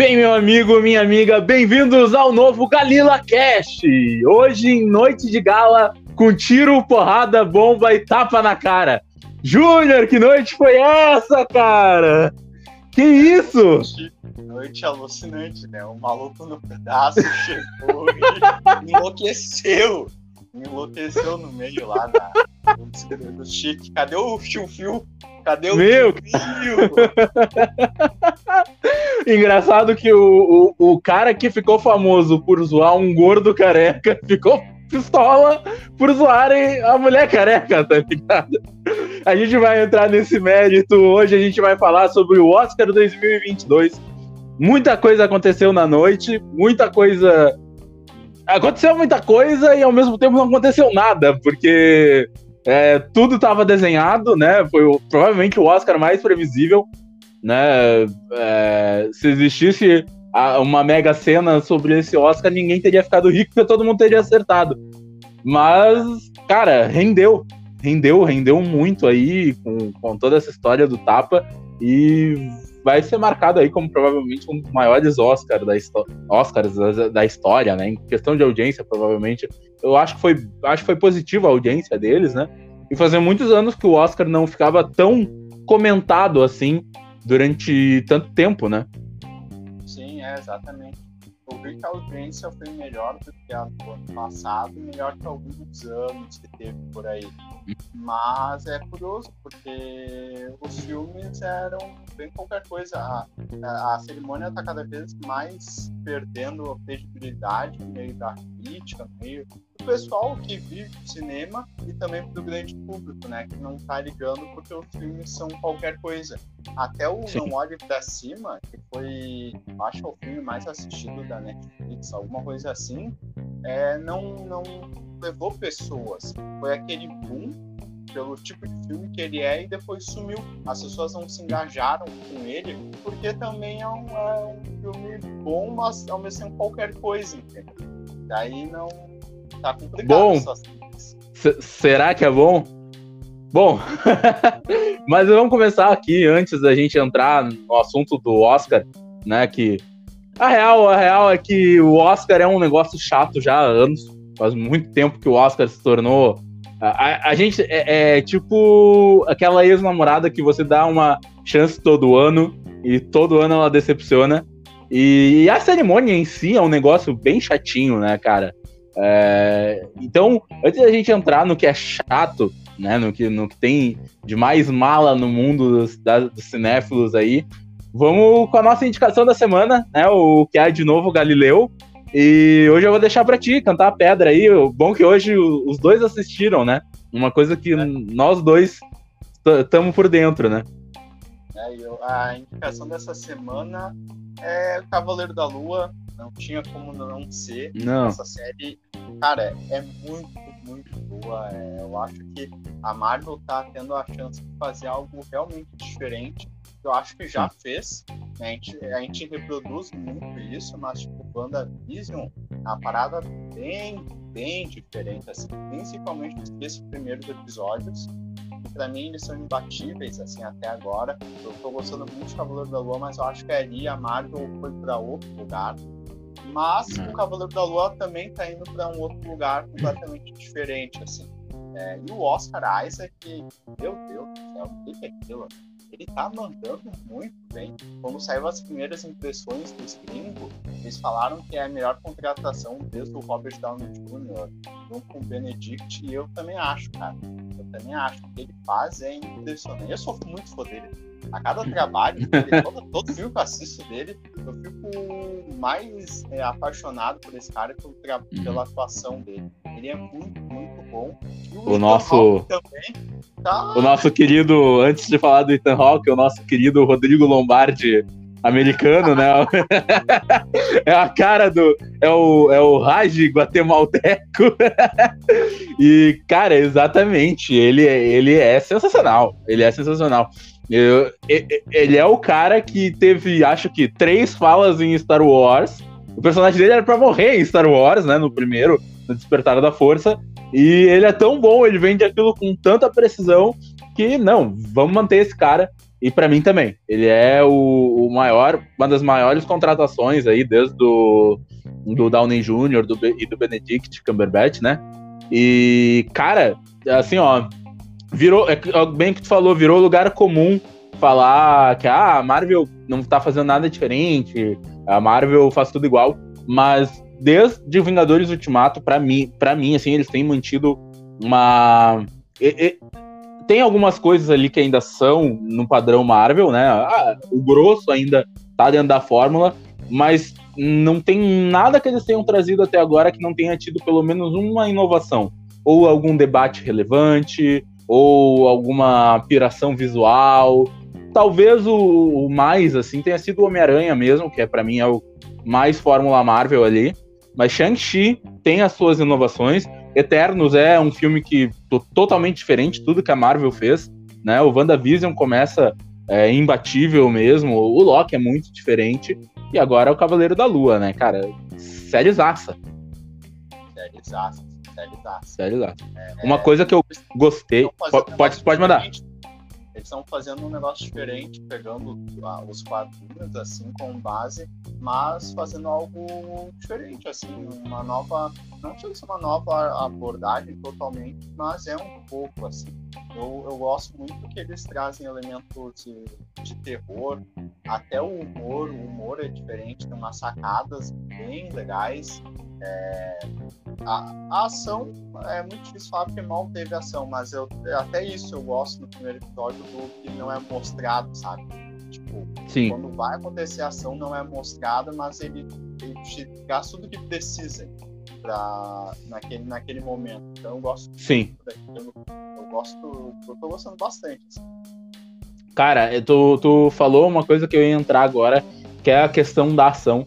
Bem, meu amigo, minha amiga, bem-vindos ao novo Galila Cast. Hoje, em noite de gala, com tiro, porrada, bomba e tapa na cara. Júnior, que noite foi essa, cara? Que isso? Noite alucinante, né? O maluco no pedaço chegou e enlouqueceu. Enlouqueceu no meio lá na, do Chique. Cadê o fio-fio? Cadê o Meu? Engraçado que o, o, o cara que ficou famoso por zoar um gordo careca ficou pistola por zoarem a mulher careca, tá ligado? A gente vai entrar nesse mérito. Hoje a gente vai falar sobre o Oscar 2022. Muita coisa aconteceu na noite, muita coisa. Aconteceu muita coisa e ao mesmo tempo não aconteceu nada, porque é, tudo estava desenhado, né? Foi o, provavelmente o Oscar mais previsível, né? É, se existisse a, uma mega cena sobre esse Oscar, ninguém teria ficado rico porque todo mundo teria acertado. Mas, cara, rendeu. Rendeu, rendeu muito aí com, com toda essa história do Tapa e vai ser marcado aí como provavelmente um dos maiores Oscars da, Oscars da, da, história, né? Em questão de audiência, provavelmente. Eu acho que foi, acho que foi positiva a audiência deles, né? E fazia muitos anos que o Oscar não ficava tão comentado assim durante tanto tempo, né? Sim, é exatamente. Eu vi que a audiência foi melhor do que a do ano passado, melhor que alguns anos que teve por aí. Mas é curioso, porque os filmes eram bem qualquer coisa. A, a cerimônia está cada vez mais perdendo a credibilidade no meio da crítica, no meio do pessoal que vive cinema e também do grande público, né? Que não está ligando porque os filmes são qualquer coisa. Até o Sim. Não Olhe Pra Cima, que foi, acho, o filme mais assistido da Netflix, alguma coisa assim, é, não, não levou pessoas. Foi aquele boom pelo tipo de filme que ele é e depois sumiu. As pessoas não se engajaram com ele porque também é um, é um filme bom, mas ao mesmo tempo qualquer coisa, entendeu? Daí não tá complicado. Bom, será que é bom? Bom, mas vamos começar aqui antes da gente entrar no assunto do Oscar, né? Que a real, a real é que o Oscar é um negócio chato já há anos. Faz muito tempo que o Oscar se tornou. A, a gente é, é, tipo aquela ex-namorada que você dá uma chance todo ano e todo ano ela decepciona. E, e a cerimônia em si é um negócio bem chatinho, né, cara? É, então, antes da gente entrar no que é chato, né, no que, no que tem de mais mala no mundo dos, dos cinéfilos aí, vamos com a nossa indicação da semana, né, o que é de novo Galileu. E hoje eu vou deixar para ti cantar a pedra aí. O bom que hoje os dois assistiram, né? Uma coisa que é. nós dois estamos por dentro, né? É, eu, a indicação dessa semana é Cavaleiro da Lua. Não tinha como não ser. Não. Essa série, cara, é muito, muito boa. É, eu acho que a Marvel tá tendo a chance de fazer algo realmente diferente eu acho que já fez. A gente, a gente reproduz muito isso, mas tipo, WandaVision é uma parada bem, bem diferente, assim, principalmente nesses primeiros episódios. Pra mim, eles são imbatíveis, assim, até agora. Eu tô gostando muito de Cavaleiro da Lua, mas eu acho que ali a Marvel foi pra outro lugar. Mas o Cavaleiro da Lua também tá indo pra um outro lugar completamente diferente, assim. É, e o Oscar Isaac, meu Deus do céu, o que é aquilo? Ele tá mandando muito bem. Quando saiu as primeiras impressões do gringos, eles falaram que é a melhor contratação desde o Robert Downey Jr. junto com o Benedict, e eu também acho, cara. Eu também acho. Que ele faz é impressionante. Eu sou muito fã dele. A cada trabalho, dele, todo, todo filme que eu assisto dele, eu fico mais é, apaixonado por esse cara pelo, uhum. pela atuação dele. Ele é muito, muito bom. O, o nosso. Também Tá. O nosso querido, antes de falar do Ethan Hawke, o nosso querido Rodrigo Lombardi americano, né? é a cara do. É o, é o Raj guatemalteco. e, cara, exatamente. Ele, ele é sensacional. Ele é sensacional. Eu, ele é o cara que teve, acho que, três falas em Star Wars. O personagem dele era pra morrer em Star Wars, né? No primeiro, no Despertar da Força. E ele é tão bom, ele vende aquilo com tanta precisão que, não, vamos manter esse cara. E para mim também. Ele é o, o, maior, uma das maiores contratações aí, desde do, do Downey Jr. Do, e do Benedict Cumberbatch, né? E, cara, assim, ó, virou, é, bem que tu falou, virou lugar comum falar que ah, a Marvel não tá fazendo nada diferente, a Marvel faz tudo igual, mas desde Vingadores Ultimato, para mim, para mim, assim, eles têm mantido uma. Tem algumas coisas ali que ainda são no padrão Marvel, né? Ah, o grosso ainda tá dentro da fórmula, mas não tem nada que eles tenham trazido até agora que não tenha tido pelo menos uma inovação. Ou algum debate relevante, ou alguma piração visual. Talvez o, o mais, assim, tenha sido o Homem-Aranha mesmo, que é para mim é o mais Fórmula Marvel ali. Mas Shang-Chi tem as suas inovações. Eternos é um filme que totalmente diferente tudo que a Marvel fez, né? O WandaVision começa é, imbatível mesmo, o Loki é muito diferente e agora é o Cavaleiro da Lua, né, cara? Série zaça. Série zaça, série zaça. Série zaça. É, Uma coisa que eu gostei, pode, pode mandar. Eles estão fazendo um negócio diferente, pegando ah, os quadrinhos assim como base, mas fazendo algo diferente, assim, uma nova, não sei se uma nova abordagem totalmente, mas é um pouco assim. Eu, eu gosto muito que eles trazem elementos de, de terror, até o humor, o humor é diferente, tem umas sacadas bem legais. É, a, a, ação é muito difícil falar porque mal teve ação, mas eu, até isso eu gosto no primeiro episódio do que não é mostrado, sabe? Tipo, Sim. quando vai acontecer a ação não é mostrada, mas ele, ele te gasta tudo que precisa pra, naquele, naquele momento. Então eu gosto Sim. Daquilo, eu gosto, eu tô gostando bastante. Assim. Cara, tu, tu falou uma coisa que eu ia entrar agora, que é a questão da ação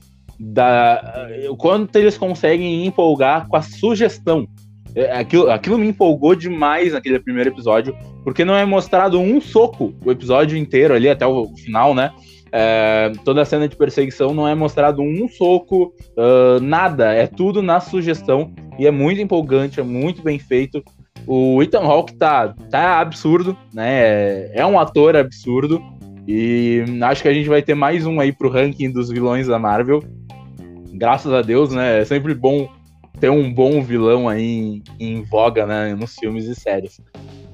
da quanto eles conseguem empolgar com a sugestão. É, aquilo, aquilo me empolgou demais naquele primeiro episódio, porque não é mostrado um soco o episódio inteiro ali, até o final, né? É, toda a cena de perseguição não é mostrado um soco, uh, nada, é tudo na sugestão e é muito empolgante, é muito bem feito. O Ethan Hawke tá, tá absurdo, né? É, é um ator absurdo e acho que a gente vai ter mais um aí pro ranking dos vilões da Marvel graças a Deus, né? É sempre bom ter um bom vilão aí em, em voga, né? Nos filmes e séries.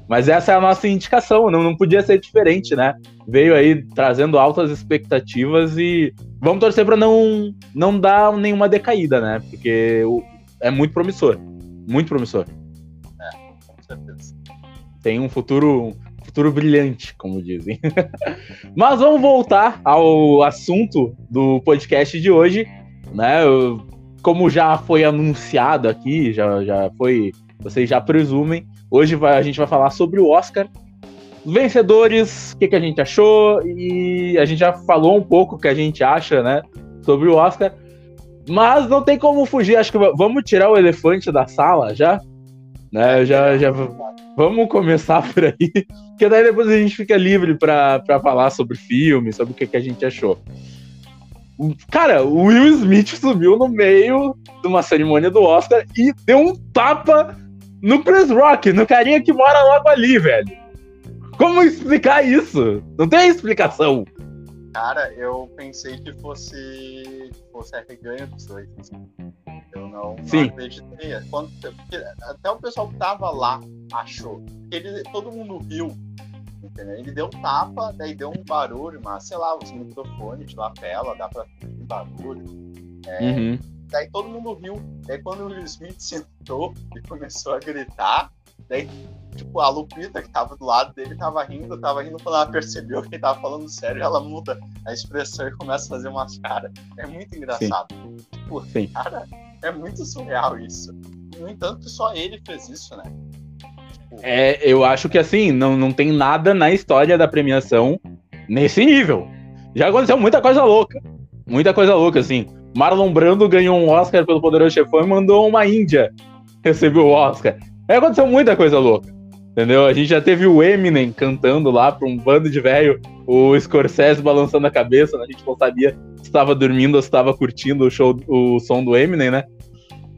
Mas essa é a nossa indicação, não, não podia ser diferente, né? Veio aí trazendo altas expectativas e vamos torcer para não, não dar nenhuma decaída, né? Porque é muito promissor. Muito promissor. É, com certeza. Tem um futuro, futuro brilhante, como dizem. Mas vamos voltar ao assunto do podcast de hoje, né? Como já foi anunciado aqui, já, já foi. Vocês já presumem. Hoje vai, a gente vai falar sobre o Oscar. Vencedores, o que, que a gente achou, e a gente já falou um pouco o que a gente acha, né? Sobre o Oscar. Mas não tem como fugir, acho que vamos tirar o elefante da sala já. Né? Já, já vamos começar por aí, porque daí depois a gente fica livre para falar sobre filme, sobre o que, que a gente achou. Cara, o Will Smith subiu no meio de uma cerimônia do Oscar e deu um tapa no Chris Rock, no carinha que mora logo ali, velho. Como explicar isso? Não tem explicação. Cara, eu pensei que fosse, fosse a reganho dos dois. Eu não, não acreditei. Quando, até o pessoal que tava lá achou. Ele, todo mundo viu entendeu? Ele deu um tapa, daí deu um barulho, mas sei lá, os microfones de lapela, dá pra ouvir barulho. É, uhum. Daí todo mundo riu. Daí quando o Will Smith sentou e começou a gritar, daí, tipo, a Lupita que tava do lado dele tava rindo, tava rindo quando ela percebeu que ele tava falando sério, ela muda a expressão e começa a fazer umas caras. É muito engraçado. Sim. Tipo, Sim. cara, é muito surreal isso. No entanto, só ele fez isso, né? É, eu acho que assim, não, não tem nada na história da premiação nesse nível. Já aconteceu muita coisa louca. Muita coisa louca, assim. Marlon Brando ganhou um Oscar pelo Poderoso Chefão e mandou uma Índia receber o Oscar. Aí aconteceu muita coisa louca. Entendeu? A gente já teve o Eminem cantando lá pra um bando de velho, o Scorsese balançando a cabeça, a gente não sabia se estava dormindo ou se estava curtindo o show, o som do Eminem, né?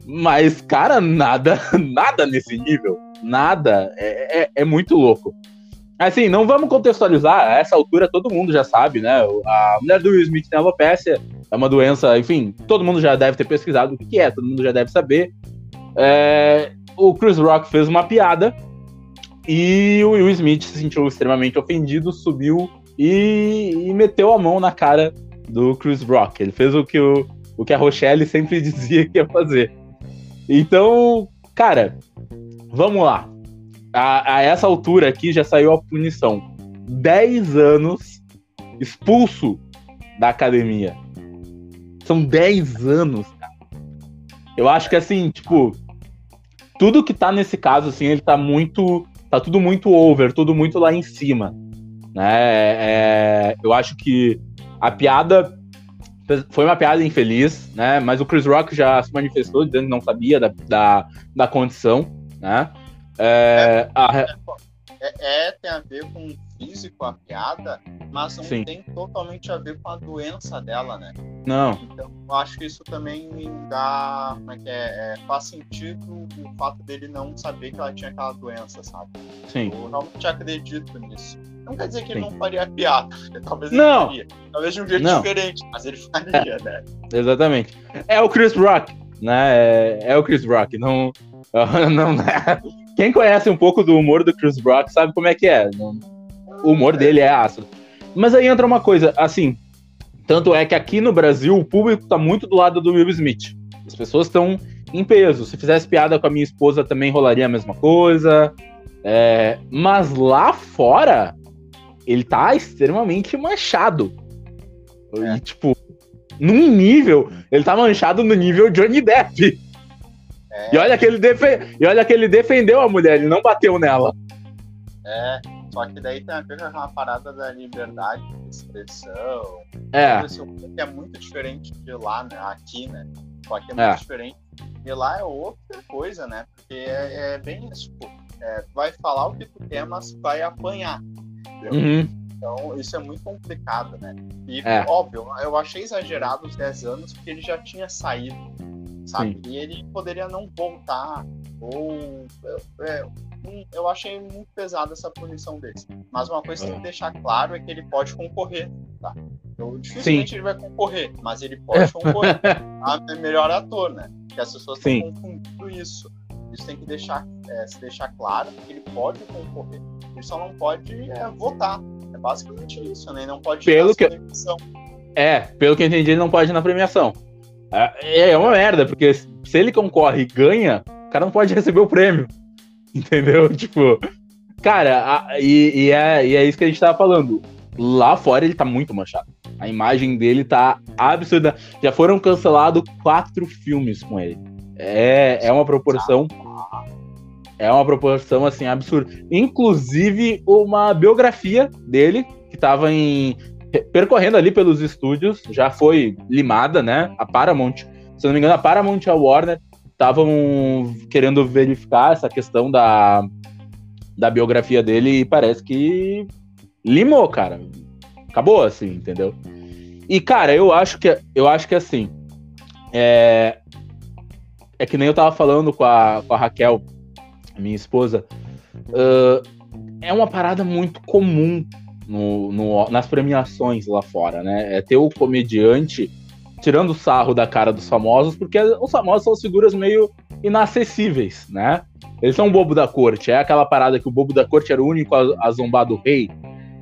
Mas, cara, nada, nada nesse nível nada. É, é, é muito louco. Assim, não vamos contextualizar, a essa altura todo mundo já sabe, né? A mulher do Will Smith tem alopecia, é uma doença, enfim, todo mundo já deve ter pesquisado o que é, todo mundo já deve saber. É, o Chris Rock fez uma piada e o Will Smith se sentiu extremamente ofendido, subiu e, e meteu a mão na cara do Chris Rock. Ele fez o que, o, o que a Rochelle sempre dizia que ia fazer. Então, cara, vamos lá. A, a essa altura aqui já saiu a punição. 10 anos expulso da academia. São 10 anos, cara. Eu acho que assim, tipo, tudo que tá nesse caso, assim, ele tá muito. Tá tudo muito over, tudo muito lá em cima. Né? É, eu acho que a piada foi uma piada infeliz, né? Mas o Chris Rock já se manifestou dizendo que não sabia da, da, da condição, né? É, a... é, é, tem a ver com o físico, a piada, mas não Sim. tem totalmente a ver com a doença dela, né? Não. Então, eu acho que isso também dá. Como é que é? é faz sentido o fato dele não saber que ela tinha aquela doença, sabe? Sim. Eu realmente acredito nisso. Não quer dizer que Sim. ele não faria piada, talvez não. ele faria. Talvez de um jeito não. diferente, mas ele faria, é, né? Exatamente. É o Chris Rock, né? É, é o Chris Rock. Não, não, quem conhece um pouco do humor do Chris Rock sabe como é que é. O humor dele é ácido. Mas aí entra uma coisa, assim, tanto é que aqui no Brasil o público tá muito do lado do Will Smith. As pessoas estão em peso. Se fizesse piada com a minha esposa também rolaria a mesma coisa. É, mas lá fora, ele tá extremamente manchado. É. E, tipo, num nível, ele tá manchado no nível Johnny Depp. É. E, olha que ele defe... e olha que ele defendeu a mulher, ele não bateu nela. É, só que daí tem uma parada da liberdade de expressão. É. Que é muito diferente de lá, né? Aqui, né? Só que é muito é. diferente. E lá é outra coisa, né? Porque é, é bem isso. Pô. É, vai falar o que tu quer, mas vai apanhar. Uhum. Então, isso é muito complicado, né? E, é. óbvio, eu achei exagerado os 10 anos porque ele já tinha saído, sabe? Sim. E ele poderia não voltar, ou. É, eu achei muito pesada essa punição dele. Mas uma coisa que tem que deixar claro é que ele pode concorrer, tá? Eu, dificilmente Sim. ele vai concorrer, mas ele pode concorrer a melhor ator, né? Porque as pessoas estão confundindo isso. Isso tem que deixar, é, se deixar claro que ele pode concorrer. Ele só não pode é, votar. É basicamente isso, né? Ele não pode pelo que É, pelo que eu entendi, ele não pode ir na premiação. É, é uma merda, porque se ele concorre e ganha, o cara não pode receber o prêmio. Entendeu? Tipo, cara, a, e, e, é, e é isso que a gente tava falando. Lá fora ele tá muito manchado. A imagem dele tá absurda. Já foram cancelados quatro filmes com ele. É, é uma proporção. É uma proporção assim absurda. Inclusive uma biografia dele que tava em percorrendo ali pelos estúdios, já foi limada, né? A Paramount, se não me engano, a Paramount e a Warner estavam querendo verificar essa questão da, da biografia dele e parece que limou, cara. Acabou assim, entendeu? E cara, eu acho que eu acho que assim, é, é que nem eu tava falando com a, com a Raquel, minha esposa, uh, é uma parada muito comum no, no, nas premiações lá fora, né? É ter o comediante tirando sarro da cara dos famosos, porque os famosos são figuras meio inacessíveis, né? Eles são o bobo da corte, é aquela parada que o bobo da corte era o único a, a zombar do rei,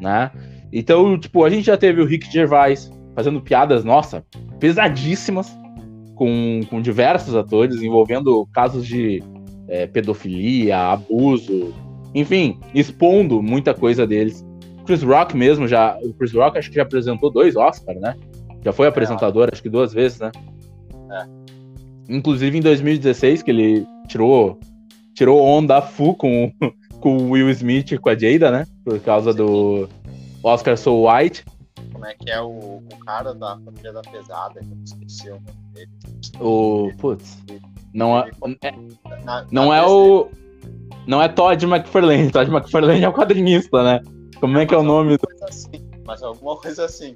né? Então, tipo, a gente já teve o Rick Gervais fazendo piadas, nossa, pesadíssimas, com, com diversos atores, envolvendo casos de é, pedofilia, abuso, enfim, expondo muita coisa deles. Chris Rock mesmo já. O Chris Rock acho que já apresentou dois Oscars, né? Já foi apresentador, acho que duas vezes, né? É. Inclusive em 2016, que ele tirou, tirou onda full com, com o Will Smith e com a Jada, né? Por causa do Oscar So White. Como é que é o, o cara da família da pesada, que eu esqueci o nome dele. O. Putz. Não é. é na, não na é o. Não é Todd McFarlane. Todd McFarlane é o quadrinista, né? Como é que é o nome? Assim, mas alguma coisa assim.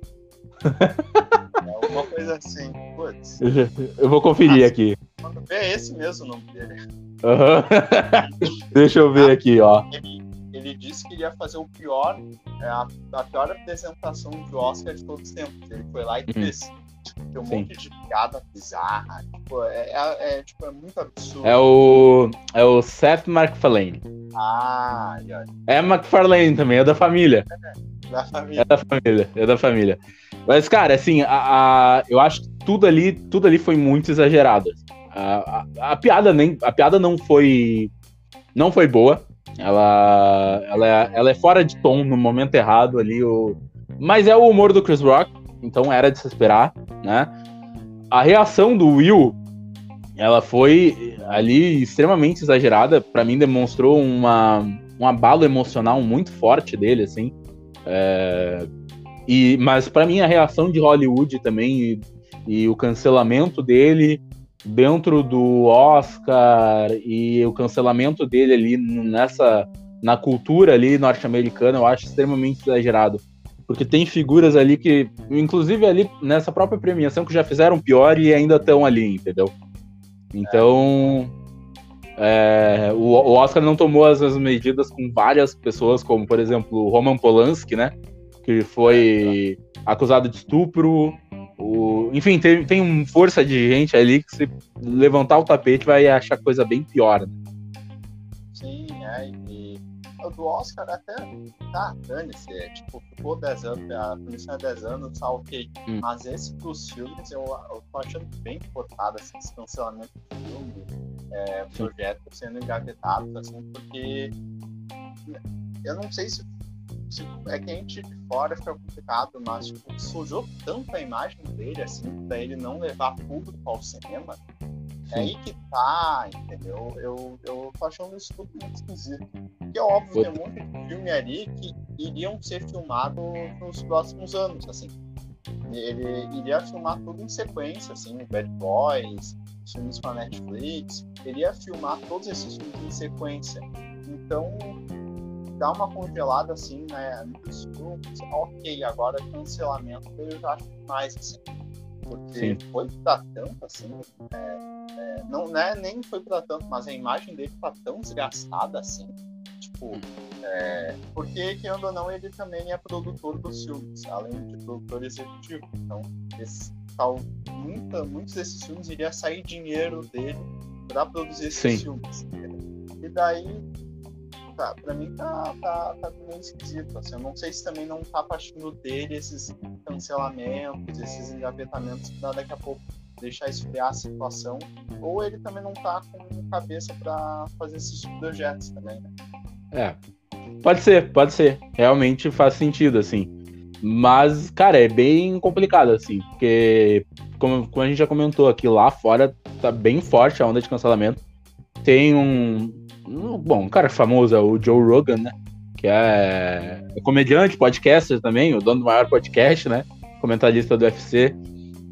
alguma coisa assim. Putz. Eu vou conferir ah, aqui. É esse mesmo o nome dele. Uhum. Deixa eu ver ah, aqui, ó. Ele, ele disse que iria fazer o pior, é, a, a, pior apresentação de Oscar de todos os tempos. Ele foi lá e uhum. fez. Tipo, tem um Sim. monte de piada bizarra. Tipo, é, é, é, tipo, é muito absurdo. É o. É o Seth MacFarlane. Ah, É MacFarlane também, é da família. É, da família. É da família, é da família. Mas, cara, assim, a, a, eu acho que tudo ali, tudo ali foi muito exagerado. A, a, a, piada nem, a piada não foi, não foi boa. Ela, ela, é, ela é fora de tom no momento errado ali. O, mas é o humor do Chris Rock, então era de se esperar, né? A reação do Will, ela foi ali extremamente exagerada. Para mim demonstrou uma, um abalo emocional muito forte dele, assim. É, e, mas para mim a reação de Hollywood também e, e, o cancelamento dele dentro do Oscar e o cancelamento dele ali nessa na cultura ali norte-americana eu acho extremamente exagerado porque tem figuras ali que inclusive ali nessa própria premiação que já fizeram pior e ainda estão ali entendeu então é, o, o, Oscar não tomou as, as medidas com várias pessoas como por exemplo Roman Polanski né que foi acusado de estupro. O... Enfim, tem, tem força de gente ali que se levantar o tapete vai achar coisa bem pior. Né? Sim, é. Do Oscar até tá, dane-se. É, tipo, ficou 10 anos, a punição é 10 anos, tá ok. Hum. Mas esse dos filmes eu, eu tô achando bem cortado assim, esse cancelamento do filme, é, projeto sendo engavetado, assim, porque eu não sei se tipo, é que a gente de fora fica complicado, mas tipo, sujou tanto a imagem dele, assim, pra ele não levar público ao cinema. É aí que tá, entendeu? Eu, eu tô achando isso tudo muito esquisito. Porque é óbvio, tem um monte de filme ali que iriam ser filmados nos próximos anos, assim. Ele iria filmar tudo em sequência, assim, Bad Boys, filmes com a Netflix, ele ia filmar todos esses filmes em sequência. Então, dá uma congelada assim, né? Nos grupos, ok, agora cancelamento eu já acho mais assim. Porque Sim. foi pra tanto assim, é, é, não, né, nem foi pra tanto, mas a imagem dele tá tão desgastada assim. Tipo, é, porque, querendo ou não, ele também é produtor dos filmes, além de produtor executivo. Então, esse, tal, muita, muitos desses filmes iria sair dinheiro dele para produzir esses Sim. filmes. E daí tá, pra mim tá, tá, tá meio esquisito. Assim, eu não sei se também não tá partindo dele esses cancelamentos, esses engavetamentos pra daqui a pouco deixar esfriar a situação, ou ele também não tá com cabeça para fazer esses projetos também, né? É. Pode ser, pode ser. Realmente faz sentido, assim. Mas, cara, é bem complicado, assim, porque, como, como a gente já comentou aqui, lá fora tá bem forte a onda de cancelamento. Tem um, Bom, um cara famoso é o Joe Rogan, né? Que é, é comediante, podcaster também, o dono do maior podcast, né? Comentarista do UFC.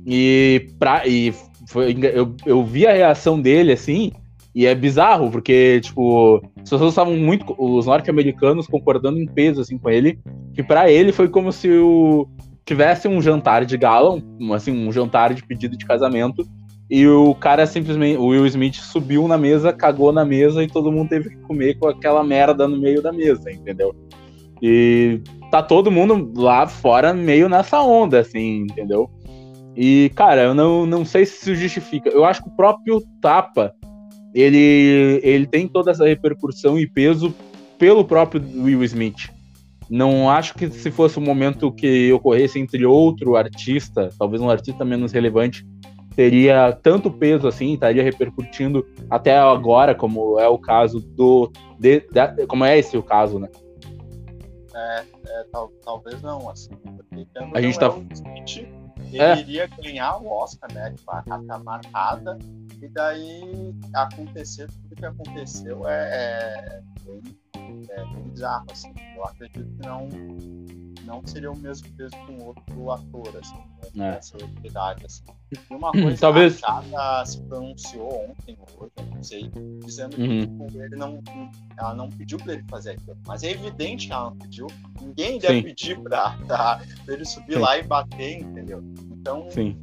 E, pra, e foi, eu, eu vi a reação dele assim, e é bizarro, porque, tipo, as pessoas estavam muito. Os norte-americanos concordando em peso assim, com ele, que para ele foi como se o, tivesse um jantar de gala, um, assim, um jantar de pedido de casamento, e o cara simplesmente, o Will Smith subiu na mesa, cagou na mesa e todo mundo teve que comer com aquela merda no meio da mesa, entendeu? E tá todo mundo lá fora meio nessa onda, assim, entendeu? E, cara, eu não, não sei se isso justifica. Eu acho que o próprio tapa, ele, ele tem toda essa repercussão e peso pelo próprio Will Smith. Não acho que se fosse um momento que ocorresse entre outro artista, talvez um artista menos relevante, teria tanto peso assim, estaria repercutindo até agora, como é o caso do. De, de, como é esse o caso, né? É, é tal, talvez não, assim. Porque a gente tá. Smith, ele é. iria ganhar o Oscar, né? Tipo, a carta marcada, e daí acontecer tudo que aconteceu é, é, bem, é bem bizarro, assim. Eu acredito que não não seria o mesmo peso com outro ator, assim, né? é. essa assim. E uma coisa Talvez... a Chada se pronunciou ontem ou hoje, não sei, dizendo que uhum. tipo, ele não, ela não pediu para ele fazer aquilo. Mas é evidente que ela não pediu. Ninguém deve Sim. pedir para ele subir Sim. lá e bater, entendeu? Então, Sim.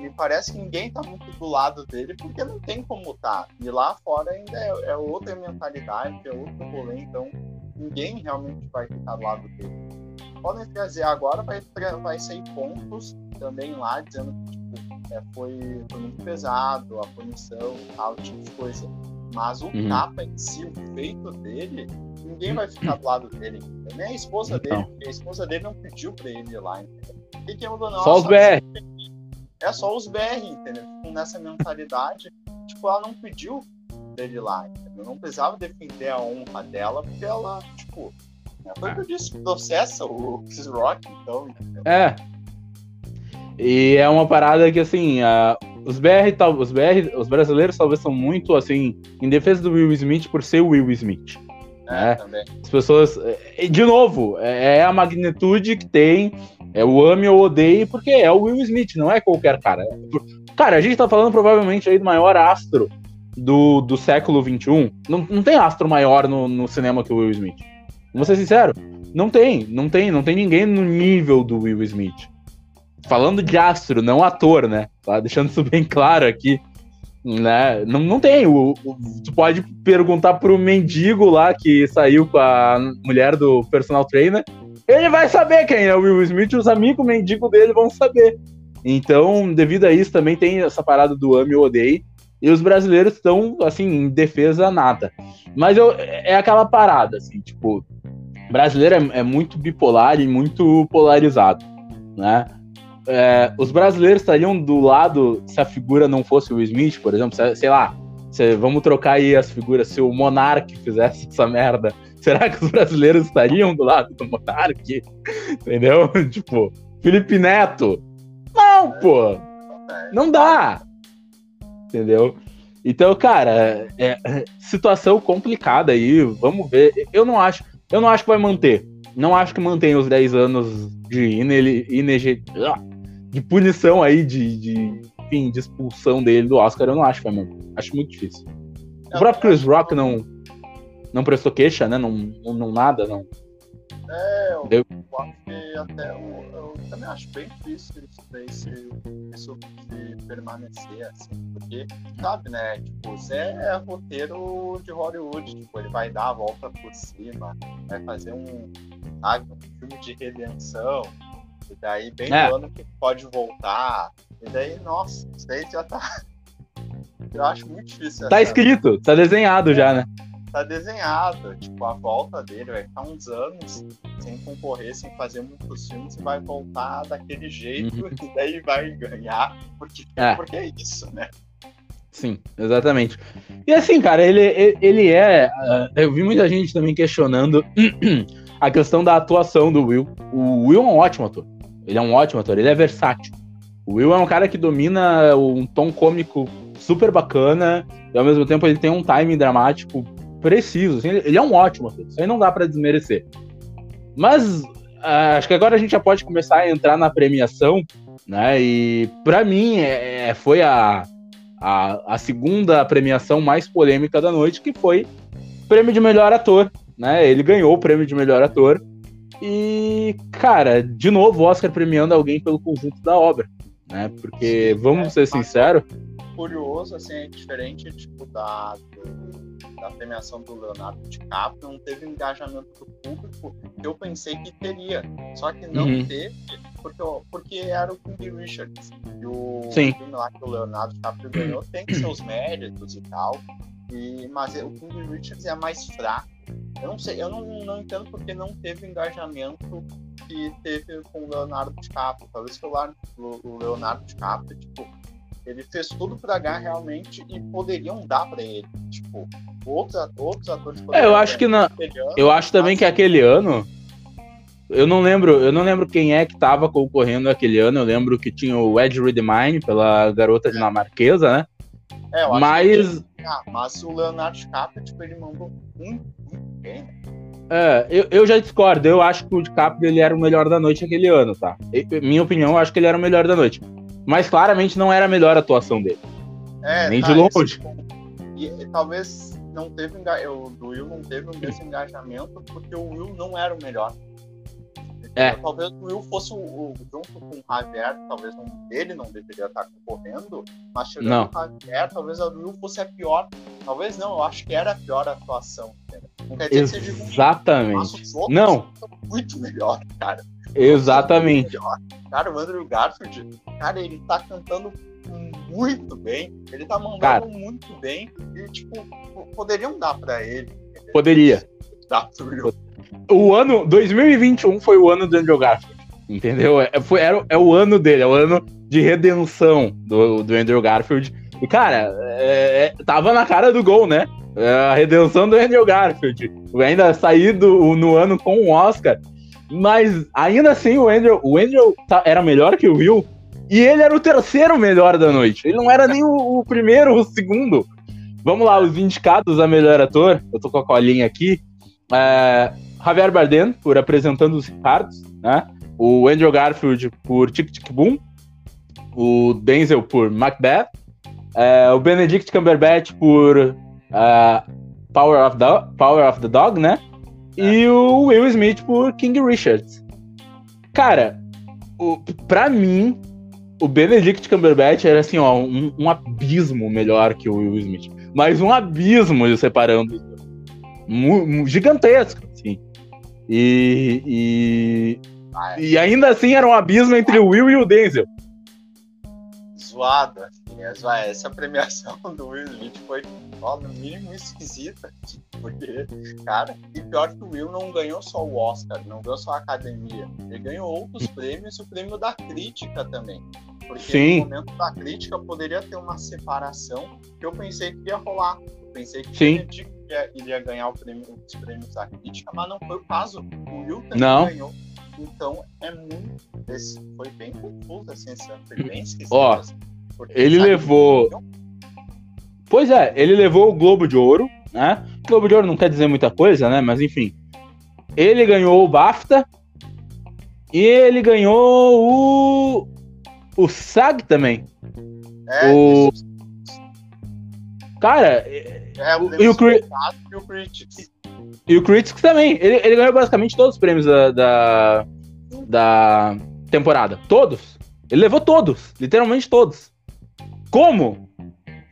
Me parece que ninguém tá muito do lado dele, porque não tem como tá. E lá fora ainda é, é outra mentalidade, é outro rolê, então ninguém realmente vai ficar do lado dele. Podem trazer agora, vai, vai sair pontos também lá, dizendo que tipo, é, foi, foi muito pesado, a punição, tal, tipo de coisa. Mas o uhum. tapa em si, o feito dele, ninguém vai ficar do lado dele. Nem a esposa então. dele, porque a esposa dele não pediu pra ele ir lá, entendeu? E que mudou, só os BR. É só os BR, entendeu? Nessa mentalidade, tipo, ela não pediu dele lá, entendeu? Não precisava defender a honra dela, porque ela, tipo, é, foi o que eu disse, processa o Chris Rock, então, entendeu? É. E é uma parada que, assim, a, os BR, os BR, os brasileiros talvez são muito, assim, em defesa do Will Smith por ser o Will Smith. É, né? também. As pessoas, de novo, é, é a magnitude que tem, é o ame ou odeie, porque é o Will Smith, não é qualquer cara. Cara, a gente tá falando provavelmente aí do maior astro do, do século XXI. Não, não tem astro maior no, no cinema que o Will Smith. Vou ser sincero, não tem, não tem, não tem ninguém no nível do Will Smith. Falando de astro, não ator, né? Tá deixando isso bem claro aqui. Né? Não, não tem. O, o, tu pode perguntar pro mendigo lá que saiu com a mulher do personal trainer. Ele vai saber quem é o Will Smith, os amigos mendigos dele vão saber. Então, devido a isso, também tem essa parada do ame ou odeie. E os brasileiros estão, assim, em defesa nada. Mas eu, é aquela parada, assim, tipo, brasileiro é, é muito bipolar e muito polarizado, né? É, os brasileiros estariam do lado se a figura não fosse o Will Smith, por exemplo, sei lá, se, vamos trocar aí as figuras, se o Monark fizesse essa merda, será que os brasileiros estariam do lado do Monark? Entendeu? tipo, Felipe Neto. Não, pô! Não dá! Entendeu? Então, cara, é, é, situação complicada aí, vamos ver. Eu não acho, eu não acho que vai manter. Não acho que mantém os 10 anos de inele, inege, de punição aí, de, de, enfim, de expulsão dele do Oscar. Eu não acho que vai manter. Acho muito difícil. O próprio Chris Rock não, não prestou queixa, né? Não, não, não nada, não. É, eu, eu acho que até eu, eu, também acho bem difícil isso daí se, isso se permanecer assim, porque, sabe, né? Tipo, você é roteiro de Hollywood, tipo, ele vai dar a volta por cima, vai fazer um, sabe, um filme de redenção, e daí bem é. no ano que pode voltar, e daí, nossa, isso daí já tá. Eu acho muito difícil. Tá escrito, tá desenhado já, né? Tá desenhado. Tipo, a volta dele vai ficar uns anos sem concorrer, sem fazer muitos filmes e vai voltar daquele jeito uhum. e daí vai ganhar, porque é, porque é isso, né? Sim, exatamente. E assim, cara, ele, ele é. Uh, eu vi muita gente também questionando a questão da atuação do Will. O Will é um ótimo ator. Ele é um ótimo ator, ele é versátil. O Will é um cara que domina um tom cômico super bacana e ao mesmo tempo ele tem um timing dramático preciso. Assim, ele é um ótimo ator, isso aí não dá para desmerecer. Mas uh, acho que agora a gente já pode começar a entrar na premiação, né? E para mim é, é, foi a, a, a, segunda premiação mais polêmica da noite, que foi o prêmio de melhor ator, né? Ele ganhou o prêmio de melhor ator. E, cara, de novo, o Oscar premiando alguém pelo conjunto da obra, né? Porque, Sim, vamos é, ser sinceros. Curioso, assim, é diferente, tipo, da, da premiação do Leonardo DiCaprio, não teve engajamento do público que eu pensei que teria. Só que não uhum. teve, porque, porque era o King Richards. E o Sim. filme lá que o Leonardo DiCaprio ganhou tem seus méritos e tal. E, mas o King Richards é mais fraco. Eu não sei, eu não, não entendo porque não teve engajamento que teve com o Leonardo DiCaprio. Talvez que o Leonardo DiCaprio, tipo, ele fez tudo para ganhar realmente e poderiam dar para ele. Tipo, outros, outros atores É, eu acho que na, ano, eu acho também que aquele ano eu não lembro, eu não lembro quem é que estava concorrendo aquele ano. Eu lembro que tinha o Ed Redmayne pela garota é. dinamarquesa, né? É, eu acho mas que, ah, mas o Leonardo DiCaprio, tipo, ele mandou muito, muito bem. É, eu, eu já discordo. Eu acho que o DiCaprio ele era o melhor da noite aquele ano, tá? minha opinião, eu acho que ele era o melhor da noite. Mas claramente não era a melhor atuação dele. É, Nem tá, de longe. E, e, talvez não teve o do Will não teve o mesmo engajamento porque o Will não era o melhor. É. Talvez o Will fosse o, o, junto com o Javier, talvez não, ele não deveria estar concorrendo, mas chegando não. o Javier, talvez o Will fosse a pior Talvez não, eu acho que era a pior atuação. Cara. Não quer dizer que seja Exatamente. não. Muito melhor, cara. Exatamente. Cara, o Andrew Garfield, cara, ele tá cantando muito bem, ele tá mandando cara, muito bem, e, tipo, poderiam dar pra ele. Poderia. O ano 2021 foi o ano do Andrew Garfield, entendeu? É, foi, era, é o ano dele, é o ano de redenção do, do Andrew Garfield. E, cara, é, é, tava na cara do gol, né? É a redenção do Andrew Garfield. Ainda saído no ano com o um Oscar. Mas ainda assim, o Andrew, o Andrew tá, era melhor que o Will. E ele era o terceiro melhor da noite. Ele não era nem o, o primeiro, o segundo. Vamos lá, os indicados a melhor ator. Eu tô com a colinha aqui. É, Javier Bardem, por apresentando os Ricardos, né? O Andrew Garfield por Tic Tic Boom. O Denzel por Macbeth. É, o Benedict Cumberbatch por uh, Power, of the, Power of the Dog, né? E o Will Smith por King Richards. Cara, o, pra mim, o Benedict Cumberbatch era assim, ó, um, um abismo melhor que o Will Smith. Mas um abismo separando gigantesco, assim. E, e, e ainda assim era um abismo entre o Will e o Denzel. Zoada, assim, é essa premiação do Will Smith foi, ó, no mínimo esquisita, porque, cara, e pior que o Will não ganhou só o Oscar, não ganhou só a academia, ele ganhou outros prêmios e o prêmio da crítica também. Porque Sim. no momento da crítica poderia ter uma separação que eu pensei que ia rolar. Eu pensei que Sim. Iria, iria ganhar o prêmio, os prêmios da crítica, mas não foi o caso. O Will também não. ganhou. Então é muito. Esse, foi bem confuso assim, esse ano. Foi bem esquisito. Ó, assim, ele levou. Pois é, ele levou o Globo de Ouro, né? O Globo de Ouro não quer dizer muita coisa, né? Mas enfim. Ele ganhou o BAFTA. E ele ganhou o. O SAG também. É, o... Cara. É, o, e o, Cri... e o Critics. E o Critics também. Ele, ele ganhou basicamente todos os prêmios da, da, da temporada. Todos. Ele levou todos. Literalmente todos. Como?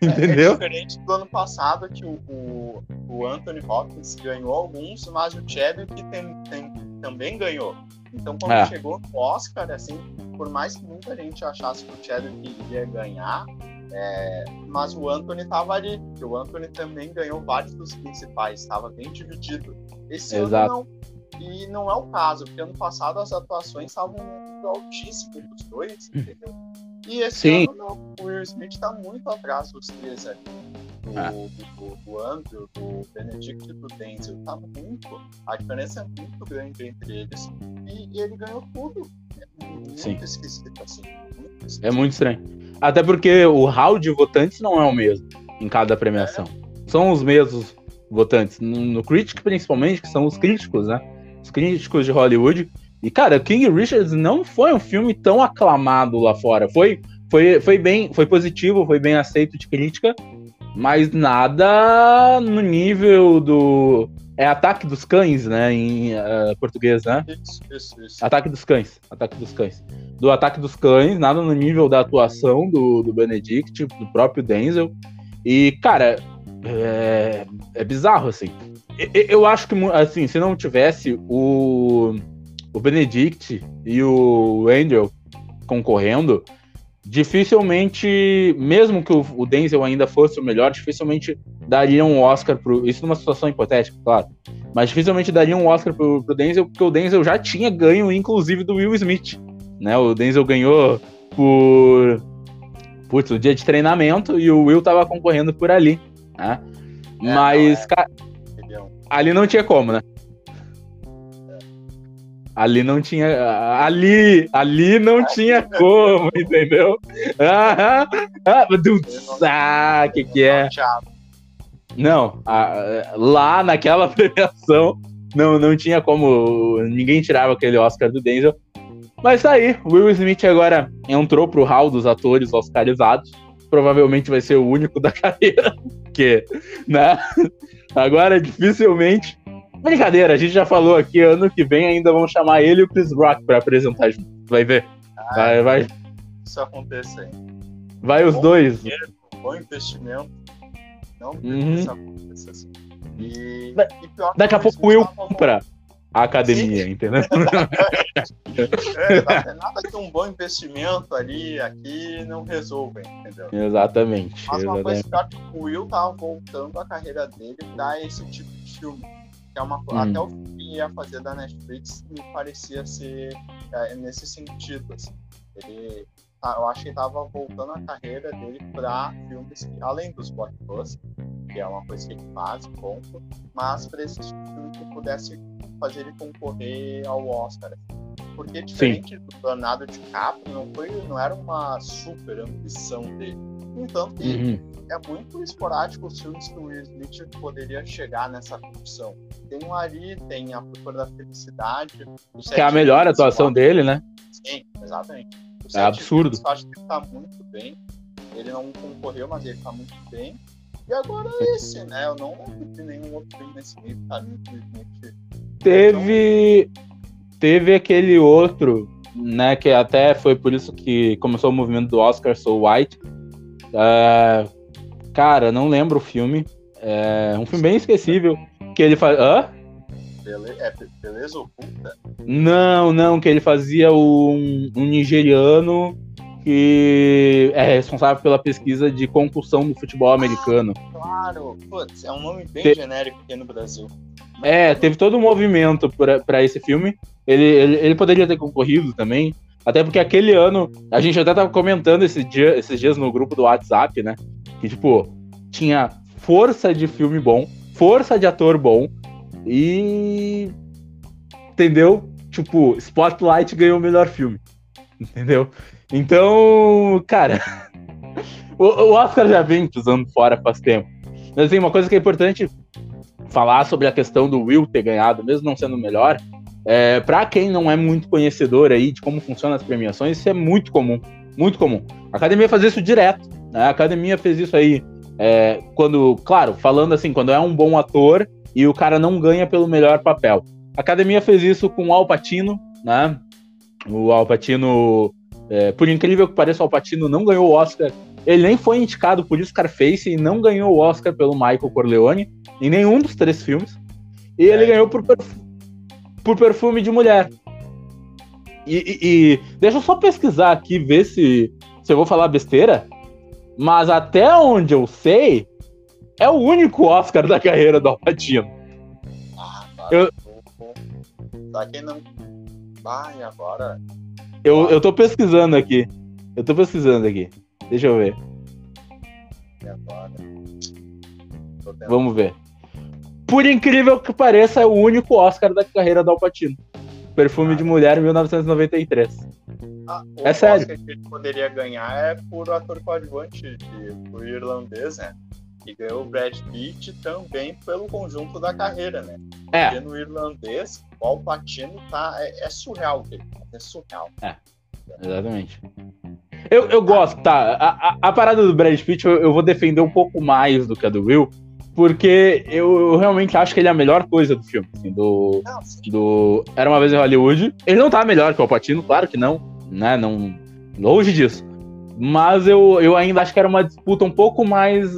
É, Entendeu? É diferente do ano passado que o, o, o, Anthony Hopkins ganhou alguns, mas o Chadwick tem, tem, também ganhou. Então, quando é. chegou no Oscar, assim, por mais que muita gente achasse que o Chadwick iria ganhar, é, mas o Anthony estava ali, porque o Anthony também ganhou vários dos principais, estava bem dividido. Esse Exato. ano não. E não é o caso, porque ano passado as atuações estavam altíssimas dos dois, entendeu? E esse Sim. ano não. O Will Smith está muito atrás dos três ali. Do, ah. do, do, Andrew, do Benedict e do Denzel. Tá muito. A diferença é muito grande entre eles. E, e ele ganhou tudo. É muito Sim. esquisito, assim. Muito esquisito. É muito estranho. Até porque o hall de votantes não é o mesmo em cada premiação. São os mesmos votantes. No, no Critic, principalmente, que são os críticos, né? Os críticos de Hollywood. E, cara, King Richards não foi um filme tão aclamado lá fora. Foi, foi, foi bem, foi positivo, foi bem aceito de crítica, mas nada no nível do. É Ataque dos Cães, né? Em uh, português, né? Isso, isso, isso. Ataque dos Cães. Ataque dos Cães do Ataque dos Cães, nada no nível da atuação do, do Benedict, do próprio Denzel. E, cara, é, é bizarro, assim. Eu, eu acho que, assim, se não tivesse o, o Benedict e o Andrew concorrendo, dificilmente, mesmo que o, Denzel ainda fosse o melhor, dificilmente daria um Oscar pro. Isso numa situação hipotética, claro. Mas dificilmente daria um Oscar pro, pro Denzel, porque o Denzel já tinha ganho, inclusive, do Will Smith né? O Denzel ganhou por putz, o dia de treinamento e o Will tava concorrendo por ali, né? É, Mas, é. cara, ali não tinha como, né? Ali não tinha. Ali, ali não tinha como, entendeu? Ah, ah, ah, que que é? Não, lá naquela premiação não, não tinha como. Ninguém tirava aquele Oscar do Denzel. Mas tá aí, Will Smith agora entrou pro hall dos atores oscarizados. Provavelmente vai ser o único da carreira. Porque, né? Agora dificilmente. Brincadeira, a gente já falou aqui, ano que vem ainda vão chamar ele e o Chris Rock pra apresentar junto. Vai ver. Ah, vai, vai. Isso acontece aí. Vai os bom dois. Dinheiro, bom investimento. Não Uhum. isso aconteça assim. E, Da- e pior Daqui a pouco eu estavam- compra a academia, entendeu? É, nada, nada que um bom investimento ali, aqui, não resolvem, entendeu? exatamente. Mas uma coisa exatamente. pior que o Will tava voltando a carreira dele pra esse tipo de filme. É uma, Hum. Até o filme que ia fazer da Netflix me parecia ser é, nesse sentido. Assim. Ele, tá, eu acho que ele tava voltando a carreira dele pra filmes que, além dos blockbusters, que é uma coisa que ele faz, ponto, mas pra esse tipo de filme que pudesse fazer ele concorrer ao Oscar. assim. Porque diferente do Leonardo DiCaprio, não, foi, não era uma super ambição dele. Que Uhum. é muito esporádico os filmes que o Will Smith poderia chegar nessa função. Tem o Ari, tem a Procura da Felicidade. Que é a melhor atuação dele, né? Sim, exatamente. O É absurdo. Eu acho que ele tá muito bem. Ele não concorreu, mas ele tá muito bem. E agora esse, né? Eu não de nenhum outro filme nesse meio caminho que o Smith. Teve. Teve aquele outro, né? Que até foi por isso que começou o movimento do Oscar So White. É, cara, não lembro o filme. É um filme bem esquecível. Que ele faz. Hã? Bele... É Beleza Oculta? Não, não, que ele fazia um, um nigeriano que é responsável pela pesquisa de concussão no futebol americano. Claro! Putz, é um nome bem Te- genérico aqui no Brasil. É, teve todo um movimento pra pra esse filme. Ele, ele, ele poderia ter concorrido também. Até porque aquele ano, a gente até tava comentando esse dia, esses dias no grupo do WhatsApp, né? Que, tipo, tinha força de filme bom, força de ator bom e. Entendeu? Tipo, Spotlight ganhou o melhor filme. Entendeu? Então, cara. o, o Oscar já vem pisando fora faz tempo. Mas assim, uma coisa que é importante falar sobre a questão do Will ter ganhado, mesmo não sendo o melhor, é, para quem não é muito conhecedor aí de como funcionam as premiações, isso é muito comum, muito comum. A academia faz isso direto, né? A academia fez isso aí é, quando, claro, falando assim, quando é um bom ator e o cara não ganha pelo melhor papel. A academia fez isso com o Al Pacino, né? O Al Pacino, é, por incrível que pareça, o Al Pacino não ganhou o Oscar. Ele nem foi indicado por Scarface e não ganhou o Oscar pelo Michael Corleone em nenhum dos três filmes. E ele É. ganhou por, por perfume de mulher. E, e- e deixa eu só pesquisar aqui, ver se, se eu vou falar besteira. Mas até onde eu sei, é o único Oscar da carreira do Al Pacino. Ah, tá. Eu- quem não. Vai, agora. Eu, eu tô pesquisando aqui. Eu tô pesquisando aqui. Deixa eu ver. E. Vamos ver. Por incrível que pareça, é o único Oscar da carreira do Al Pacino. Perfume de Mulher, 1993. Ah, o É sério. Oscar que ele poderia ganhar é por ator coadjuvante do irlandês, né? Que ganhou o Brad Pitt também pelo conjunto da carreira, né? É, Porque no irlandês, o Al Pacino tá, é, é surreal o que ele faz, é surreal. exatamente. Eu, eu gosto, tá? A, a, a parada do Brad Pitt eu, eu vou defender um pouco mais do que a do Will, porque eu, eu realmente acho que ele é a melhor coisa do filme, assim, do, do Era uma vez em Hollywood. Ele não tá melhor que o Patino, claro que não, né? Não, longe disso. Mas eu, eu ainda acho que era uma disputa um pouco mais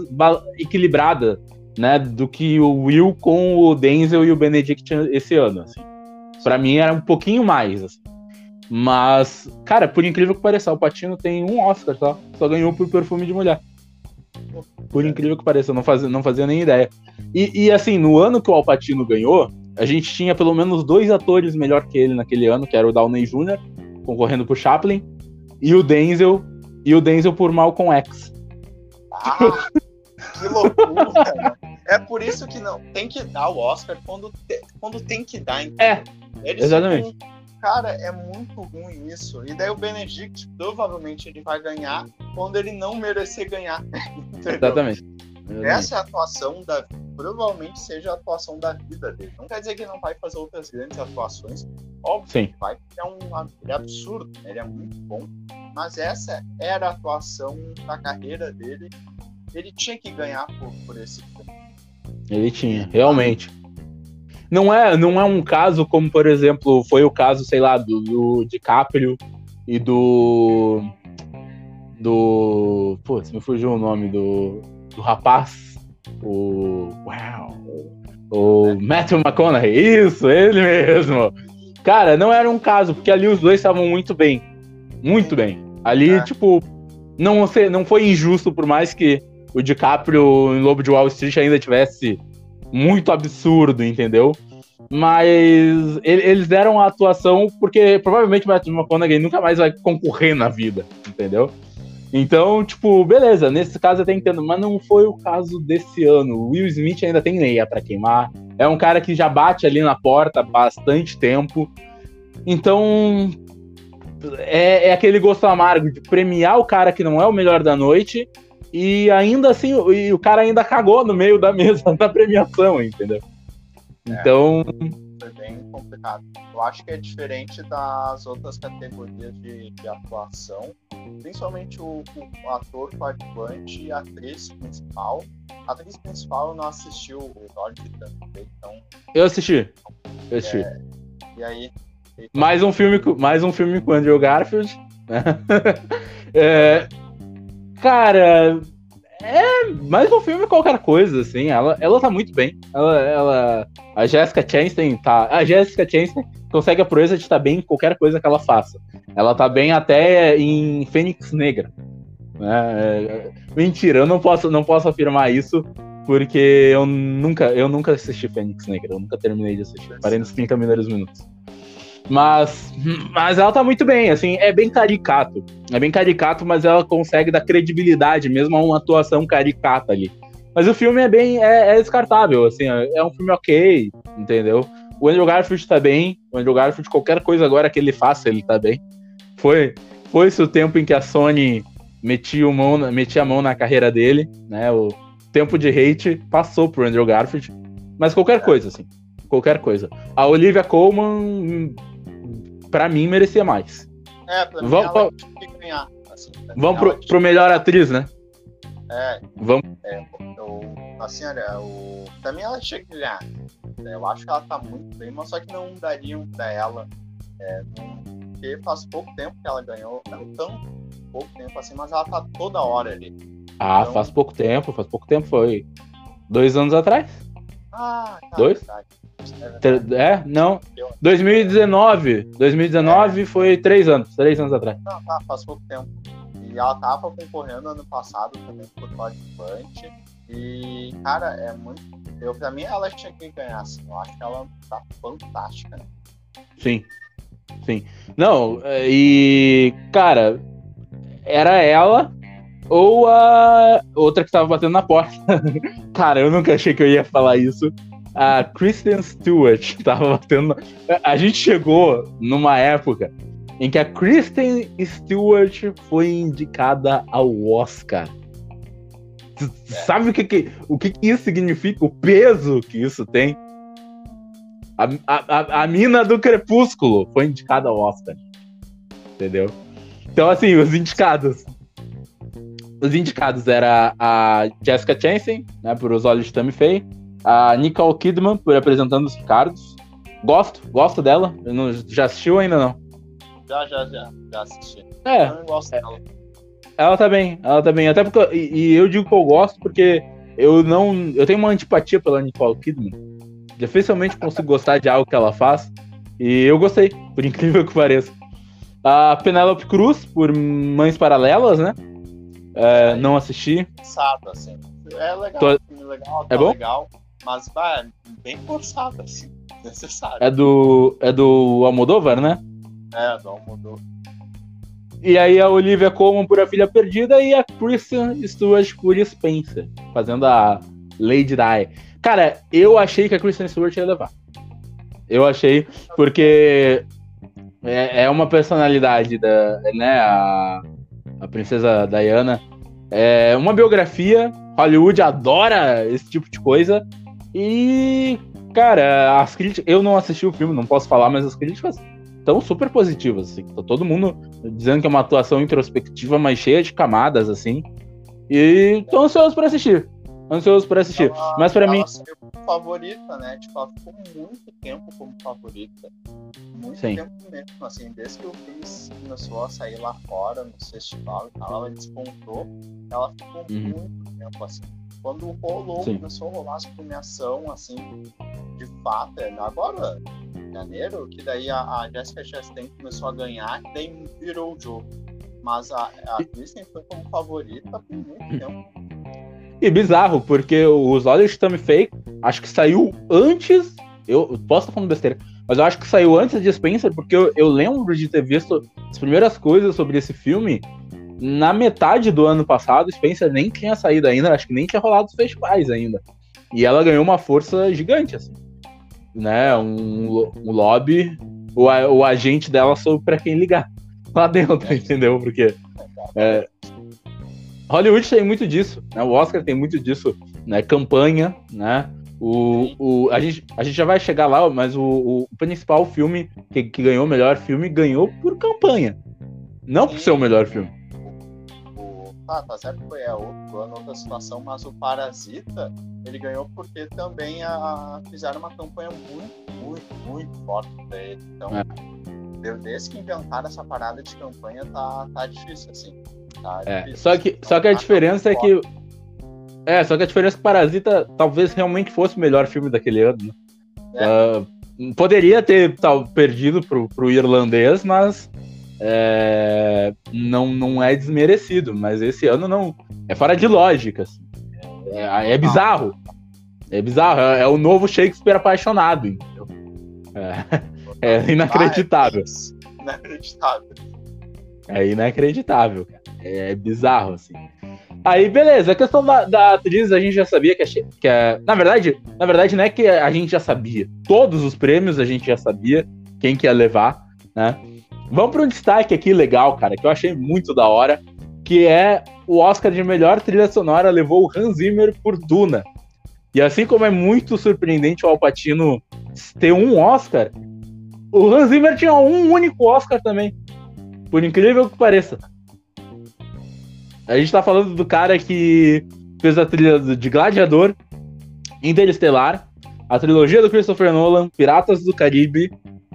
equilibrada, né? Do que o Will com o Denzel e o Benedict esse ano, assim. Pra mim era um pouquinho mais, assim. Mas, cara, por incrível que pareça, o Patino tem um Oscar só. Só ganhou por perfume de mulher. Por incrível que pareça, eu não fazia, não fazia nem ideia. E, e, assim, no ano que o Alpatino ganhou, a gente tinha pelo menos dois atores melhor que ele naquele ano, que era o Downey Jr., concorrendo por Chaplin, e o Denzel, e o Denzel por Malcolm X. Ah, que loucura! é por isso que não tem que dar o Oscar quando, te- quando tem que dar. entendeu? É, Eles exatamente. ficam- cara, é muito ruim isso. E daí o Benedict provavelmente ele vai ganhar quando ele não merecer ganhar. entendeu? Exatamente. Essa é a atuação da provavelmente seja a atuação da vida dele. Não quer dizer que ele não vai fazer outras grandes atuações. Óbvio Sim. que vai, porque é um é absurdo, né? ele é muito bom. Mas essa era a atuação da carreira dele. Ele tinha que ganhar por, por esse filme. Ele tinha, realmente. Não é, não é um caso como, por exemplo, foi o caso, sei lá, do, do DiCaprio e do. Do. Putz, me fugiu o nome do. Do rapaz. O. Uau! O Matthew McConaughey, isso, ele mesmo. Cara, não era um caso, porque ali os dois estavam muito bem. Muito bem. Ali, é. tipo, não, não foi injusto, por mais que o DiCaprio em Lobo de Wall Street ainda tivesse muito absurdo, entendeu? Mas eles deram a atuação porque provavelmente o Matthew McConaughey nunca mais vai concorrer na vida, entendeu? Então, tipo, beleza, nesse caso eu até entendo, mas não foi o caso desse ano. O Will Smith ainda tem leia para queimar. É um cara que já bate ali na porta há bastante tempo. Então, é, é, aquele gosto amargo de premiar o cara que não é o melhor da noite e ainda assim, e o cara ainda cagou no meio da mesa da premiação, entendeu? É. Então. Foi bem complicado. Eu acho que é diferente das outras categorias de, de atuação, principalmente o, o ator coadjuvante e a atriz principal. A atriz principal eu não assisti o Lord também, então. Eu assisti. Eu assisti. É, e aí. Mais um filme, mais um filme com Andrew Garfield. Né? é, cara, é mais um filme qualquer coisa, assim. Ela, ela tá muito bem. Ela, ela, a Jessica Chastain tá. A Jessica Chastain consegue a proeza de estar tá bem em qualquer coisa que ela faça. Ela tá bem até em Fênix Negra. Né? Mentira, eu não posso, não posso afirmar isso, porque eu nunca, eu nunca assisti Fênix Negra. Eu nunca terminei de assistir. Parei nos 30 primeiros minutos. Mas, mas ela tá muito bem, assim, é bem caricato. É bem caricato, mas ela consegue dar credibilidade mesmo a uma atuação caricata ali. Mas o filme é bem, é, é descartável, assim, é um filme ok, entendeu? O Andrew Garfield tá bem, o Andrew Garfield, qualquer coisa agora que ele faça, ele tá bem. Foi, foi esse o tempo em que a Sony metia, mão, metia a mão na carreira dele, né? O tempo de hate passou pro Andrew Garfield. Mas qualquer coisa, assim, qualquer coisa. A Olivia Colman pra mim, merecia mais. É, pra vamos, mim ela tinha que ganhar. Assim, vamos pro, pro melhor atriz, né? É. Vamos. É, eu, assim, olha, o, pra mim ela tinha que ganhar. Eu acho que ela tá muito bem, mas só que não dariam pra ela. É, porque faz pouco tempo que ela ganhou. Não tão pouco tempo assim, mas ela tá toda hora ali. Ah, então... faz pouco tempo, faz pouco tempo, foi dois anos atrás. Ah, tá, Dois? Verdade. É, não. 2019. 2019 é. foi três anos, três anos atrás. Não, tá, faz pouco tempo. E ela tava concorrendo ano passado também por coadjuvante. E, cara, é muito. Eu, pra mim, ela tinha que ganhar, assim. Eu acho que ela tá fantástica, né? Sim. Sim. Não, e, cara, era ela ou a outra que tava batendo na porta. cara, eu nunca achei que eu ia falar isso a Kristen Stewart tava batendo. A gente chegou numa época em que a Kristen Stewart foi indicada ao Oscar. Sabe o que, que, o que, que isso significa? O peso que isso tem? A, a, a mina do Crepúsculo foi indicada ao Oscar. Entendeu? Então, assim, os indicados. Os indicados era a Jessica Chastain, né, por Os Olhos de Tammy Faye a Nicole Kidman por apresentando os Ricardos. Gosto, gosto dela. Não, já assistiu ainda não? Já, já, já. Já assisti. É. Eu gosto é, dela. Ela tá bem, ela tá bem. Até porque. E, e, eu digo que eu gosto porque eu não. Eu tenho uma antipatia pela Nicole Kidman. Dificilmente consigo gostar de algo que ela faz. E eu gostei, por incrível que pareça. A Penélope Cruz, por Mães Paralelas, né? É, é não assisti. Sabe, assim. É legal, Tô... legal, tá é bom? legal. Mas, vai, bem forçado, assim, necessário. É do. É do Almodóvar, né? É, do Almodóvar. E aí a Olivia Colman por A Filha Perdida e a Kristen Stewart por Spencer, fazendo a Lady Di. Cara, eu achei que a Kristen Stewart ia levar. Eu achei, porque é, é uma personalidade da, né, a, a princesa Diana. É uma biografia, Hollywood adora esse tipo de coisa, e, cara, as críticas. Eu não assisti o filme, não posso falar, mas as críticas estão super positivas. Assim. Tá todo mundo dizendo que é uma atuação introspectiva, mas cheia de camadas, assim. E tô ansioso para assistir. Ansioso para assistir. Ela, mas para mim. favorita, né? Tipo, ela ficou muito tempo como favorita. Muito Sim. tempo mesmo, assim, desde que o filme começou a sair lá fora, no festival e tal, ela despontou. Ela ficou uhum. muito tempo assim. Quando rolou, Sim. começou a rolar as premiação, assim, de fato, é agora, em janeiro, que daí a, a Jessica Chastain começou a ganhar, e daí virou o jogo. Mas a, a Disney foi como favorita por muito hum. tempo. E bizarro, porque os olhos de Tammy Faye, acho que saiu antes. Eu posso estar falando besteira, mas eu acho que saiu antes de Spencer, porque eu, eu lembro de ter visto as primeiras coisas sobre esse filme na metade do ano passado. Spencer nem tinha saído ainda, acho que nem tinha rolado os festivais ainda. E ela ganhou uma força gigante, assim. Né? Um, um lobby. O, o agente dela soube para quem ligar lá dentro, entendeu? Porque. É, Hollywood tem muito disso, né? O Oscar tem muito disso, né? Campanha, né? O, o, a, gente, a gente já vai chegar lá, mas o, o principal filme que, que ganhou o melhor filme ganhou por campanha. Não por ser o melhor filme. Tá, tá certo foi é outro ano, outra situação, mas o Parasita ele ganhou porque também a, fizeram uma campanha muito, muito, muito forte pra ele. Então, é. desde que inventaram essa parada de campanha, tá, tá difícil, assim. Tá é. difícil. Só que, só que a diferença é que é, só que a diferença é que Parasita talvez realmente fosse o melhor filme daquele ano. Né? É. Uh, poderia ter tal, perdido pro, pro irlandês, mas é, não, não é desmerecido. Mas esse ano não. É fora de lógica. Assim. É, é, bizarro. É bizarro. É, é, o novo Shakespeare apaixonado, entendeu? É, é inacreditável. Inacreditável. É inacreditável, cara. É bizarro, assim. Aí, beleza. A questão da, da atriz, a gente já sabia que, a, que a, na verdade, na verdade, não é que a gente já sabia. Todos os prêmios a gente já sabia quem que ia levar, né? Vamos para um destaque aqui legal, cara, que eu achei muito da hora, que é o Oscar de melhor trilha sonora levou o Hans Zimmer por Duna. E assim como é muito surpreendente o Alpatino ter um Oscar, o Hans Zimmer tinha um único Oscar também. Por incrível que pareça. A gente tá falando do cara que fez a trilha de Gladiador, Interestelar, a trilogia do Christopher Nolan, Piratas do Caribe,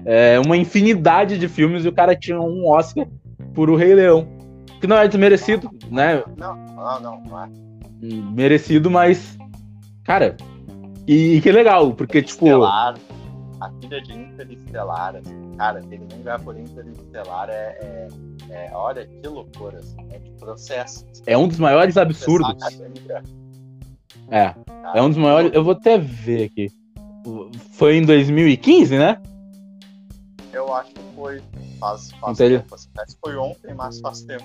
é, uma infinidade de filmes e o cara tinha um Oscar por O Rei Leão. Que não é desmerecido, né? Não, não, não, não é. Merecido, mas. Cara, e, e que legal, porque, tipo. A filha de Interestelar, assim, cara, ele não ganhar por Interestelar é, é é, olha que loucura, assim, é de processo. É um dos maiores absurdos. É, é um dos maiores. Eu vou até ver aqui. Foi em 2015, né? Eu acho que foi. Faz, faz tempo. Assim, parece que foi ontem, mas faz tempo.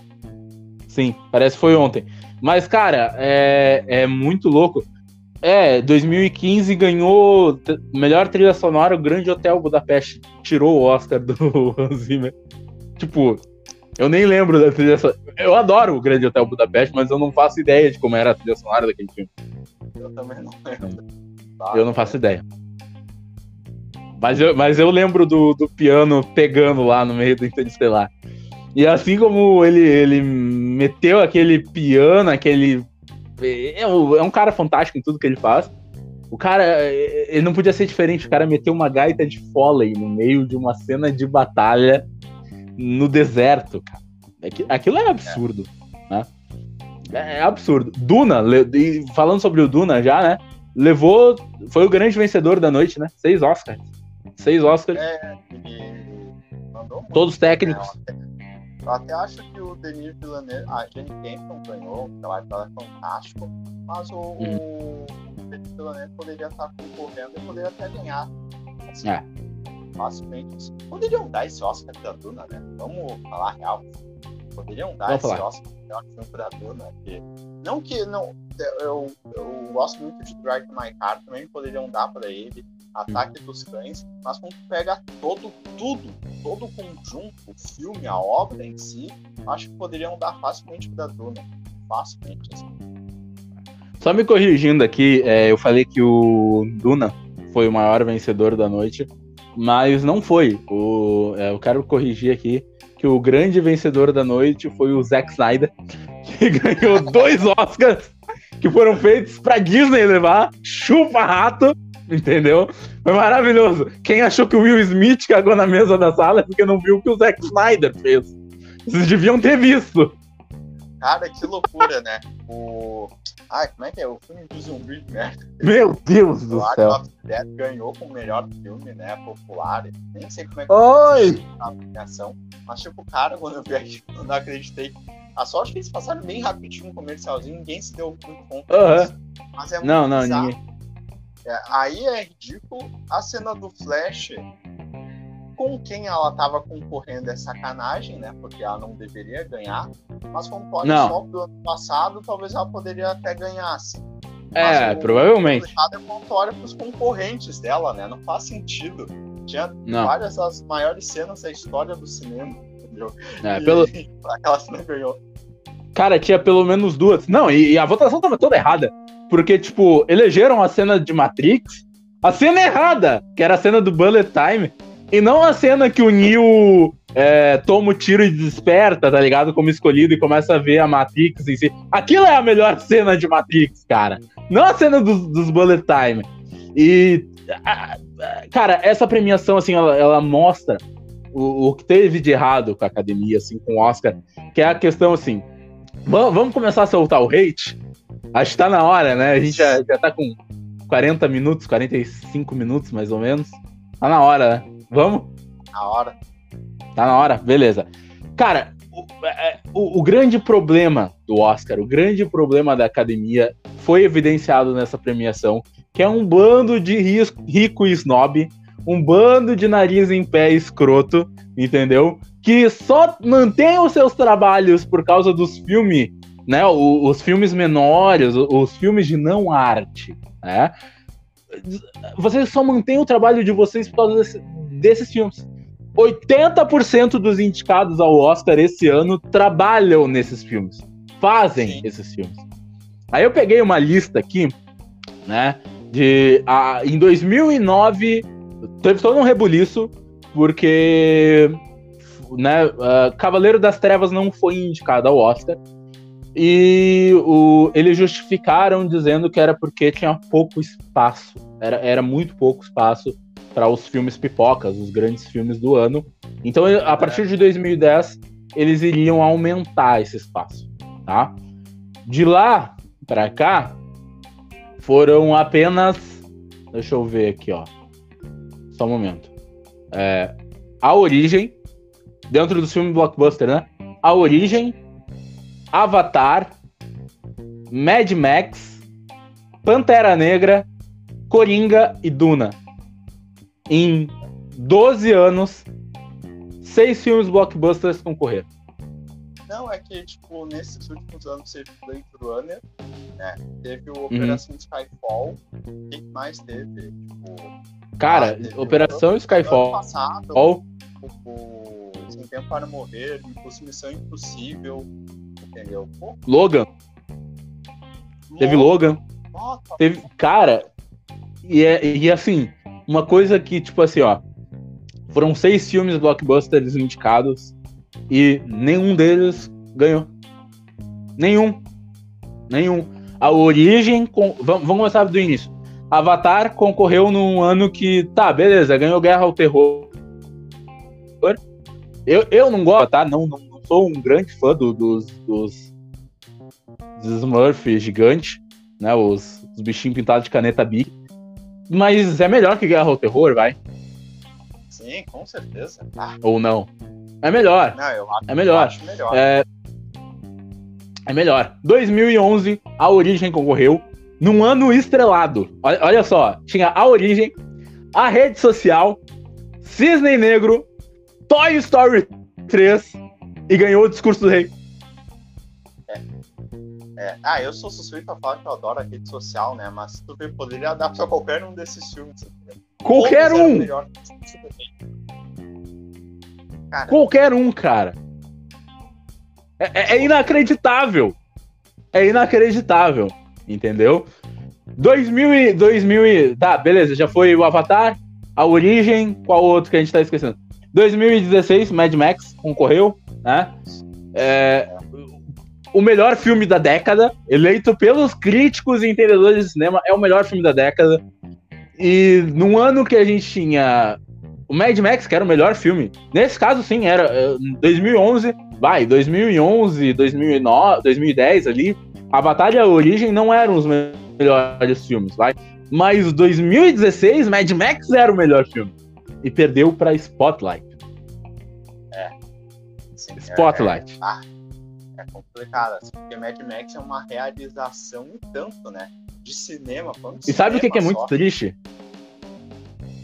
Sim, parece que foi ontem. Mas, cara, é, é muito louco. É, 2015 ganhou melhor trilha sonora, o Grande Hotel Budapeste. Tirou o Oscar do Hans Zimmer. Tipo, eu nem lembro da trilha sonora. Eu adoro o Grande Hotel Budapeste, mas eu não faço ideia de como era a trilha sonora daquele filme. Eu também não lembro. eu não faço ideia. Mas eu, mas eu lembro do, do piano pegando lá no meio do Interestelar. E assim como ele, ele meteu aquele piano, aquele. É um, é um cara fantástico em tudo que ele faz. O cara, ele não podia ser diferente. O cara meteu uma gaita de Foley no meio de uma cena de batalha no deserto, cara. É aquilo é absurdo, é. né? É, é absurdo. Duna, falando sobre o Duna já, né? Levou. Foi o grande vencedor da noite, né? Seis Oscars. Seis Oscars. É, Todos técnicos. É, eu até acho que o Denis Villeneuve, a Jenny Campbell ganhou, o trabalho dela é fantástico, mas o, hum. o Denis Villeneuve poderia estar concorrendo e poderia até ganhar. Assim, é facilmente. Poderiam dar esse Oscar pra Duna, né? Vamos falar real. Poderiam dar Vamos esse falar. Oscar melhor filme pra Duna. Que... Não que não. Eu, eu gosto muito de Drive My Car, também poderiam dar pra ele. Ataque dos Cães, mas quando pega todo, tudo, todo o conjunto, o filme, a obra em si, acho que poderiam dar facilmente pra Duna. Facilmente, assim. Só me corrigindo aqui, é, eu falei que o Duna foi o maior vencedor da noite. Mas não foi. O, é, eu quero corrigir aqui que o grande vencedor da noite foi o Zack Snyder, que ganhou dois Oscars que foram feitos pra Disney levar. Chupa rato, entendeu? Foi maravilhoso. Quem achou que o Will Smith cagou na mesa da sala é porque não viu o que o Zack Snyder fez. Vocês deviam ter visto. Cara, que loucura, né? O. Ai, como é que é? O filme de zumbi de merda. Meu Deus do O céu. of Dead ganhou como melhor filme, né? Popular. Nem sei como é que Oi! a premiação. Mas, tipo, cara, quando eu vi aquilo, eu não acreditei. A sorte é que eles passaram bem rapidinho no comercialzinho, ninguém se deu muito conta disso. Mas é muito Não, não, bizarro. ninguém. É, aí é ridículo. A cena do Flash, com quem ela tava concorrendo é sacanagem, né? Porque ela não deveria ganhar. Mas como pode Não. só do ano passado, talvez ela poderia até ganhasse. É, Mas o- provavelmente. O é quando olha pros concorrentes dela, né? Não faz sentido. Tinha Não. várias das maiores cenas da história do cinema, entendeu? É, E pelo, aquela cena ganhou. Cara, tinha pelo menos duas. Não, e, e a votação tava toda errada. Porque, tipo, elegeram a cena de Matrix, a cena errada, que era a cena do Bullet Time, e não a cena que o Neo é, toma o tiro e desperta, tá ligado? Como escolhido e começa a ver a Matrix em si. Aquilo é a melhor cena de Matrix, cara. Não a cena dos, dos Bullet Time. E, cara, essa premiação, assim, ela, ela mostra o, o que teve de errado com a academia, assim, com o Oscar, que é a questão, assim, Va- Vamos começar a soltar o hate? Acho que tá na hora, né? A gente já, já tá com 40 minutos, 45 minutos mais ou menos. Tá na hora, né? Vamos? Na hora. Tá na hora? Beleza. Cara, o, é, o- o grande problema do Oscar, o grande problema da academia foi evidenciado nessa premiação, que é um bando de ris- rico e snob, um bando de nariz em pé escroto, entendeu? Que só mantém os seus trabalhos por causa dos filmes, né? o- Os, filmes menores, os filmes de não arte, né? Vocês só mantêm o trabalho de vocês por causa desse- desses filmes. 80% dos indicados ao Oscar esse ano trabalham nesses filmes. Fazem Sim. esses filmes. Aí eu peguei uma lista aqui, né? De. A, em 2009, teve todo um rebuliço, porque. Né, ah, Cavaleiro das Trevas não foi indicado ao Oscar. E o, eles justificaram dizendo que era porque tinha pouco espaço. Era, era muito pouco espaço para os filmes pipocas, os grandes filmes do ano. Então, a partir de 2010, eles iriam aumentar esse espaço, tá? De lá para cá, foram apenas. Deixa eu ver aqui, ó. Um momento. É, a Origem, dentro dos filmes blockbuster, né? A Origem, Avatar, Mad Max, Pantera Negra, Coringa e Duna. Em 12 anos, seis filmes blockbusters concorreram. Não, é que, tipo, nesses últimos anos teve Blade Runner, né? Teve Uhum. o Operação Skyfall. O que mais teve? Tipo, Cara, Ah, teve Operação ano Skyfall. passado, All- o Sem Tempo para Morrer, Missão Impossível, entendeu? Pô, Logan. Teve louco. Logan. Nossa, Teve. Cara, e, é, e assim, uma coisa que, tipo assim, ó. Foram seis filmes blockbusters indicados e nenhum deles ganhou. Nenhum. Nenhum. A origem. Com... Vamos, começar do início. Avatar concorreu num ano que. Tá, beleza, ganhou Guerra ao Terror. Eu, eu não gosto, tá? Não, não, não sou um grande fã do- dos, dos, dos Smurf gigante, né? Os, os bichinhos pintados de caneta Bic. Mas é melhor que Guerra ao Terror, vai? sim, com certeza. Ah, Ou não? É melhor. não, eu É melhor. acho melhor. É, é melhor. 2011, A Origem concorreu num ano estrelado. Olha, olha só, tinha A Origem, A Rede Social, Cisne Negro, Toy Story 3 e ganhou o Discurso do Rei. É, ah, eu sou suspeito a falar que eu adoro a rede social, né? Mas tu poderia pra qualquer um desses filmes. entendeu? Qualquer Todos um. Cara, qualquer um, cara. É, é- é inacreditável. É inacreditável, entendeu? 2000 e, 2000 e, tá, beleza, já foi o Avatar, A Origem, qual outro que a gente tá esquecendo? 2016, Mad Max concorreu, né? É, o melhor filme da década, eleito pelos críticos e entendedores de cinema, é o melhor filme da década. E num ano que a gente tinha o Mad Max, que era o melhor filme. Nesse caso, sim, era 2011, eh, vai, 2011, 2009, 2010 ali. A Batalha e a Origem não eram os melhores filmes, vai. Mas 2016, Mad Max era o melhor filme. E perdeu para Spotlight. É. Sim, Spotlight. É, é, ah, é complicado, assim, porque Mad Max é uma realização um tanto, né? De cinema. E sabe o que, que, é muito triste?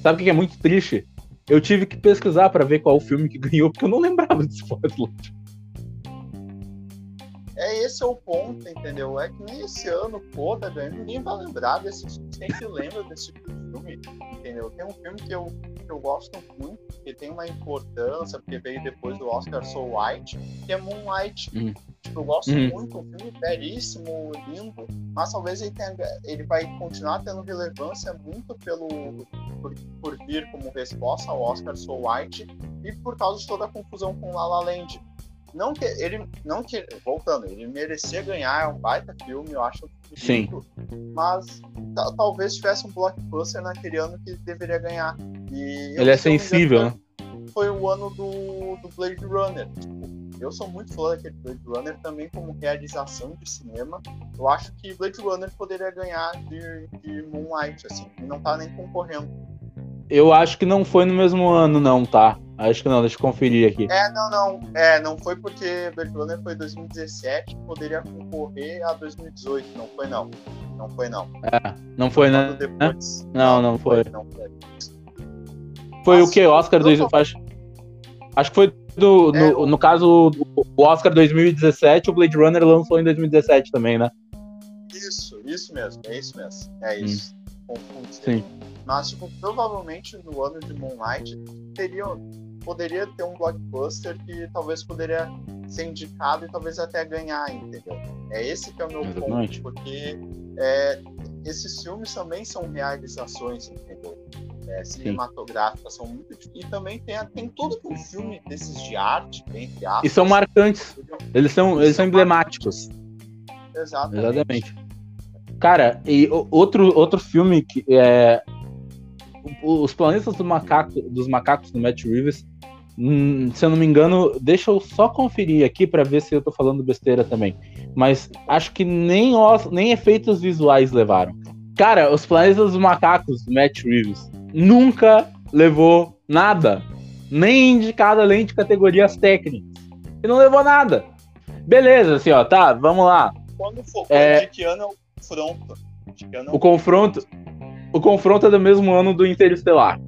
Sabe o que é muito triste? Eu tive que pesquisar para ver qual o filme que ganhou, porque eu não lembrava de Spotlight. É esse é o ponto, entendeu? É que nem esse ano, pô, tá ganhando, ninguém vai lembrar desse quem que lembra desse filme, entendeu? Tem um filme que eu, que eu gosto muito, que tem uma importância, porque veio depois do Oscar So White, que é Moonlight. Hum. Tipo, eu gosto hum. muito, um filme belíssimo, lindo, mas talvez ele, tenha, ele vai continuar tendo relevância muito pelo por, por vir como resposta ao Oscar So White e por causa de toda a confusão com La La Land. Não que ele, não que voltando, ele merecia ganhar, é um baita filme, eu acho. Sim. Mas talvez tivesse um blockbuster naquele ano que deveria ganhar. E ele é sensível, né? Foi o ano do, do Blade Runner. Tipo, eu sou muito fã daquele Blade Runner também como realização de cinema. Eu acho que Blade Runner poderia ganhar de, de Moonlight, assim, e não tá nem concorrendo. Eu acho que não foi no mesmo ano, não, tá? Acho que não, deixa eu conferir aqui. É, não, não. É, não foi porque Blade Runner foi 2017, poderia concorrer a 2018. Não foi, não. Não foi, não. É, não foi, né? Depois. Não, não, não foi. Não foi. Foi Nossa, o que? Oscar 2000, acho, acho que foi do, é, no, no caso, o Oscar 2017, o Blade Runner lançou em 2017 também, né? Isso, isso mesmo, é isso mesmo. É hum. isso. Hum. Sim. Mas, tipo, provavelmente no ano de Moonlight teria, poderia ter um blockbuster que talvez poderia ser indicado e talvez até ganhar, entendeu? É esse que é o meu Exatamente. ponto, porque é, esses filmes também são realizações? É, cinematográficas são muito e também tem, tem que um filme desses de arte entre aspas, e são marcantes eles são eles são emblemáticos exatamente. exatamente cara e outro outro filme que é os planetas do macaco dos macacos do Matt Reeves hum, se eu não me engano, deixa eu só conferir aqui para ver se eu tô falando besteira também. Mas acho que nem, os, nem efeitos visuais levaram. Cara, os planetas dos macacos do Matt Reeves nunca levou nada. Nem indicado além de categorias técnicas. E não levou nada. Beleza, assim, ó, tá, vamos lá. Quando for, é... de que ano é o confronto? É o confronto. O confronto é do mesmo ano do Interestelar.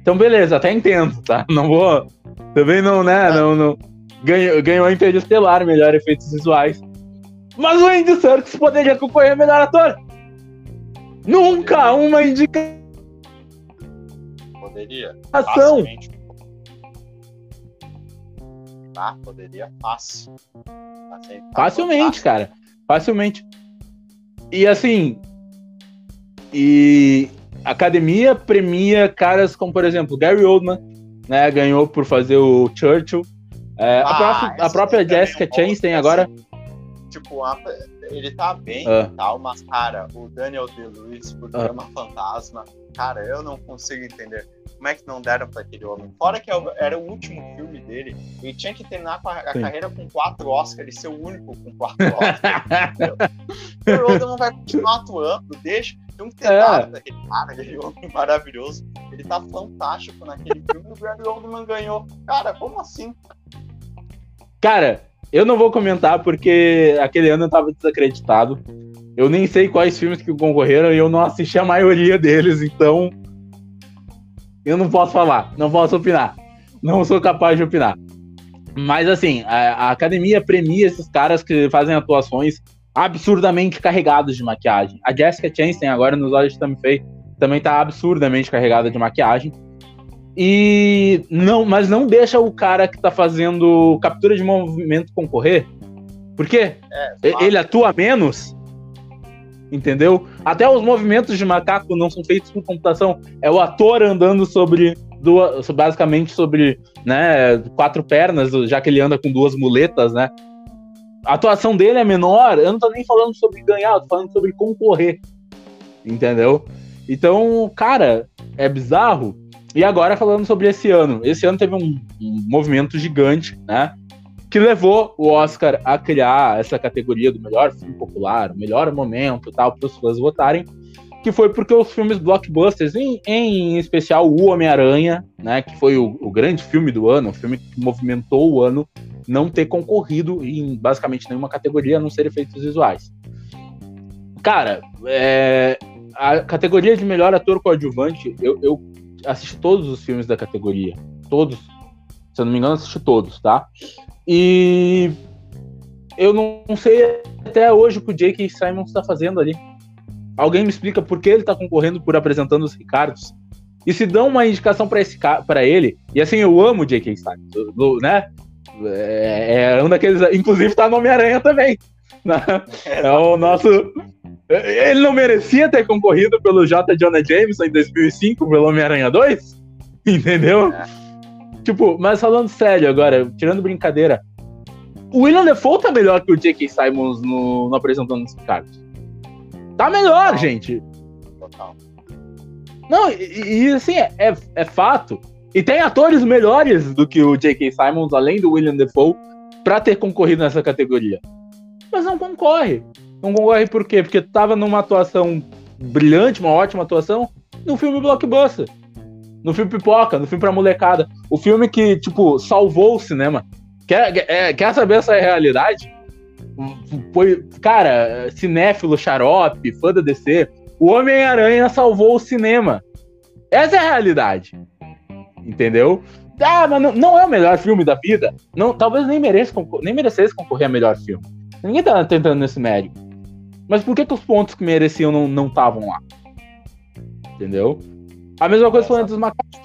Então, beleza, até entendo, tá? Não vou. Também não, né? Não, não. Ganhou, ganhou Interestelar, melhor efeitos visuais. Mas o Andy Serkis poderia concorrer melhor ator. Nunca uma indicação Poderia. Ação. Ah, poderia fácil. Facilmente, cara. Facilmente. E assim. E a academia premia caras como, por exemplo, Gary Oldman, né? Ganhou por fazer o Churchill. É, ah, a, própria, a própria Jessica Chastain agora. Tipo, a, ele tá bem ah. e tal, mas, cara, o Daniel Day-Lewis, por ah. uma fantasma, cara, eu não consigo entender como é que não deram pra aquele homem. Fora que é era o último filme dele, ele tinha que terminar a, a carreira com quatro Oscars e ser o único com quatro Oscars. o Oldman vai continuar atuando, deixa. Tem um ter é. daquele cara, aquele homem maravilhoso. Ele tá fantástico naquele filme e o Gary Oldman ganhou. Cara, como assim? Cara, eu não vou comentar porque aquele ano eu tava desacreditado. Eu nem sei quais filmes que concorreram e eu não assisti a maioria deles, então eu não posso falar, não posso opinar. Não sou capaz de opinar. Mas assim, a, a academia premia esses caras que fazem atuações absurdamente carregados de maquiagem. A Jessica Chastain agora nos olhos de Tammy Faye também tá absurdamente carregada de maquiagem. E não, mas não deixa o cara que tá fazendo captura de movimento concorrer. Por quê? É, ele atua menos. Entendeu? Até os movimentos de macaco não são feitos por computação. É o ator andando sobre duas, basicamente sobre, né, quatro pernas, já que ele anda com duas muletas, né? A atuação dele é menor. Eu não tô nem falando sobre ganhar, eu tô falando sobre concorrer. Entendeu? Então, cara, é bizarro E agora falando sobre esse ano. Esse ano teve um, um movimento gigante, né? Que levou o Oscar a criar essa categoria do melhor filme popular, o melhor momento tal, para os fãs votarem que foi porque os filmes blockbusters, em, em especial o Homem-Aranha, né, que foi o, o, grande filme do ano, o filme que movimentou o ano, não ter concorrido em basicamente nenhuma categoria, a não ser efeitos visuais. Cara, é, a categoria de melhor ator coadjuvante, eu, eu assisti todos os filmes da categoria. Todos. Se eu não me engano, assisti todos, tá? E eu não sei até hoje o que o J.K. Simon está fazendo ali. Alguém me explica por que ele tá concorrendo por apresentando os Ricardos? E se dão uma indicação para ele, e assim, eu amo o J.K. Simmons, né? É, é, um daqueles. Inclusive tá no Homem-Aranha também. Né? É o nosso. Ele não merecia ter concorrido pelo J. Jonah Jameson em 2005 pelo Homem-Aranha 2? Entendeu? É. Tipo, mas falando sério agora, tirando brincadeira, o William Defoe tá melhor que o J.K. Simons no, no Apresentando os Ricardos. Tá melhor, Total. gente. Total. Não, e, e assim, é, é, é, fato. E tem atores melhores do que o J.K. Simons, além do William Defoe, pra ter concorrido nessa categoria. Mas não concorre. Não concorre por quê? Porque tava numa atuação brilhante, uma ótima atuação, no filme blockbuster. No filme pipoca, no filme pra molecada. O filme que, tipo, salvou o cinema. Quer, é, quer saber essa realidade? foi, cara, cinéfilo, xarope, fã da DC, o Homem-Aranha salvou o cinema. Essa é a realidade. Entendeu? Ah, mas não, não, é o melhor filme da vida. Não, talvez nem mereça nem merecesse concorrer a melhor filme. Ninguém tá tentando nesse mérito. Mas por que, que os pontos que mereciam não estavam lá? Entendeu? A mesma coisa falando dos macacos.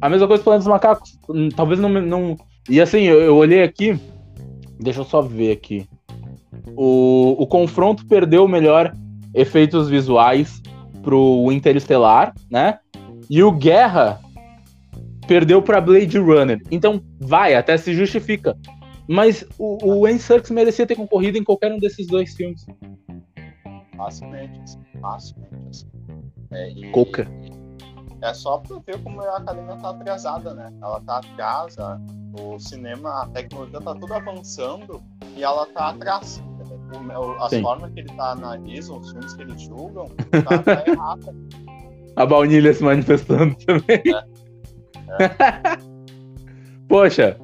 A mesma coisa falando dos macacos. Hum, talvez não. não... E assim, eu, eu olhei aqui. Deixa eu só ver aqui. O, o confronto perdeu melhor efeitos visuais pro Interestelar, né? E o Guerra perdeu para Blade Runner. Então, vai, até se justifica. Mas o, o Serkis merecia ter concorrido em qualquer um desses dois filmes. Facilmente, facilmente. É, e, Coca. É só pra ver como a academia tá atrasada, né? Ela tá atrás, o cinema, a tecnologia tá tudo avançando e ela tá atrás o, as Sim. formas que ele tá analisando, os filmes que eles julgam, tá, tá errada. A baunilha se manifestando também. É. É. Poxa,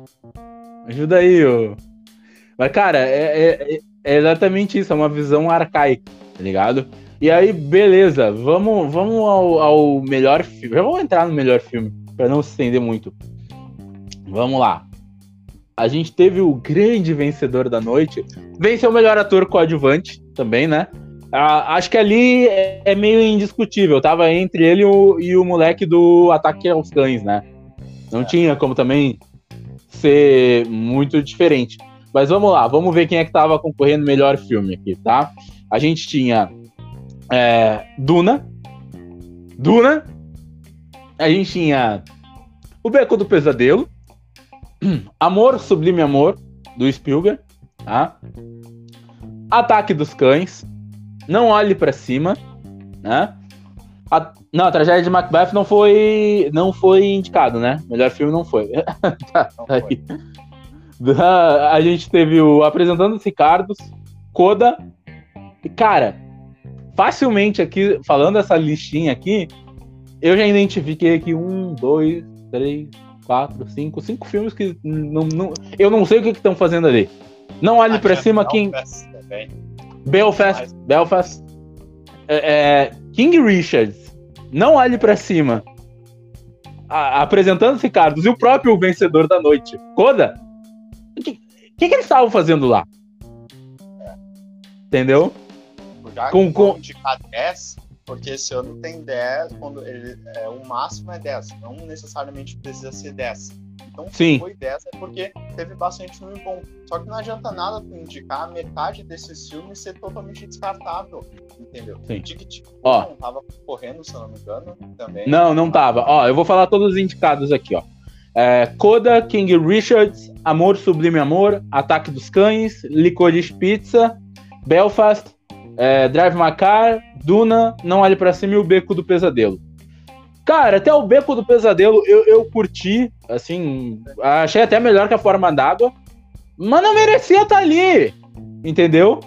ajuda aí, ô. Mas, cara, é, é, é, exatamente isso, é uma visão arcaica, tá ligado? E aí, beleza, vamos, vamos ao, ao melhor filme. Já vamos entrar no melhor filme, pra não se estender muito. Vamos lá a gente teve o grande vencedor da noite. Venceu o melhor ator coadjuvante também, né? Ah, acho que ali é, é, meio indiscutível. Tava entre ele e o, e o moleque do Ataque aos Cães, né? Não é. tinha como também ser muito diferente. Mas vamos lá, vamos ver quem é que tava concorrendo melhor filme aqui, tá? A gente tinha é, Duna. Duna. A gente tinha O Beco do Pesadelo. Amor, Sublime Amor, do Spielberg, tá? Ataque dos Cães, Não Olhe para Cima, né? A, não, a tragédia de Macbeth não foi, não foi indicado, né? Melhor filme não foi. tá, não foi. A, a gente teve o Apresentando os Ricardos, Coda, e cara, facilmente aqui, falando essa listinha aqui, eu já identifiquei aqui um, dois, três, quatro, cinco, cinco filmes que não, não eu não sei o que estão fazendo ali. Não olhe ah, para cima quem. Belfast, Belfast, é, é, King Richards. Não olhe para cima. A, apresentando os Ricardos e o próprio vencedor da noite, Coda. O que, que, que eles estavam fazendo lá? Entendeu? Já com, com... indicar 10, porque esse ano tem 10, quando ele, é, o máximo é 10, não necessariamente precisa ser 10. Então, Sim. foi 10 é porque teve bastante filme bom. Só que não adianta nada tu indicar metade desses filmes ser totalmente descartável, entendeu? Sim. Ticket ó, não tava correndo, se eu não me engano, também. Não, não tava. Ó, eu vou falar todos os indicados aqui, ó. É, Coda, King Richards, Amor Sublime Amor, Ataque dos Cães, Licorice Pizza, Belfast, é, Drive My Car, Duna, Não Olhe para Cima e O Beco do Pesadelo. Cara, até o Beco do Pesadelo eu, eu curti, assim, achei até melhor que a Forma d'Água, mas não merecia estar tá ali, entendeu?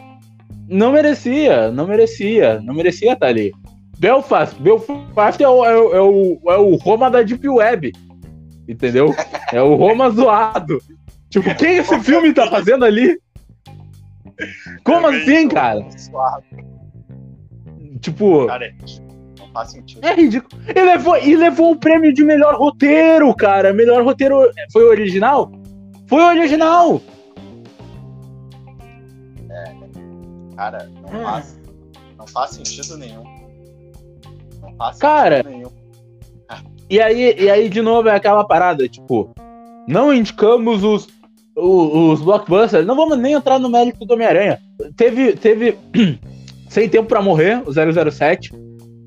Não merecia, não merecia, não merecia estar tá ali. Belfast, Belfast é o, é, o, é, o, é o Roma da Deep Web, entendeu? É o Roma zoado. Tipo, o que esse filme tá fazendo ali? Como assim, cara? Tipo. Faz sentido. É ridículo. E levou, e levou o prêmio de melhor roteiro, cara. Melhor roteiro. Foi o original? Foi o original! É. Cara, não, é. faz, não faz sentido nenhum. Não faz cara, sentido nenhum. E aí, e aí, de novo, é aquela parada, tipo, não indicamos os, os, os blockbusters, não vamos nem entrar no mérito do Homem-Aranha. Teve, teve Sem Tempo para Morrer, o 007,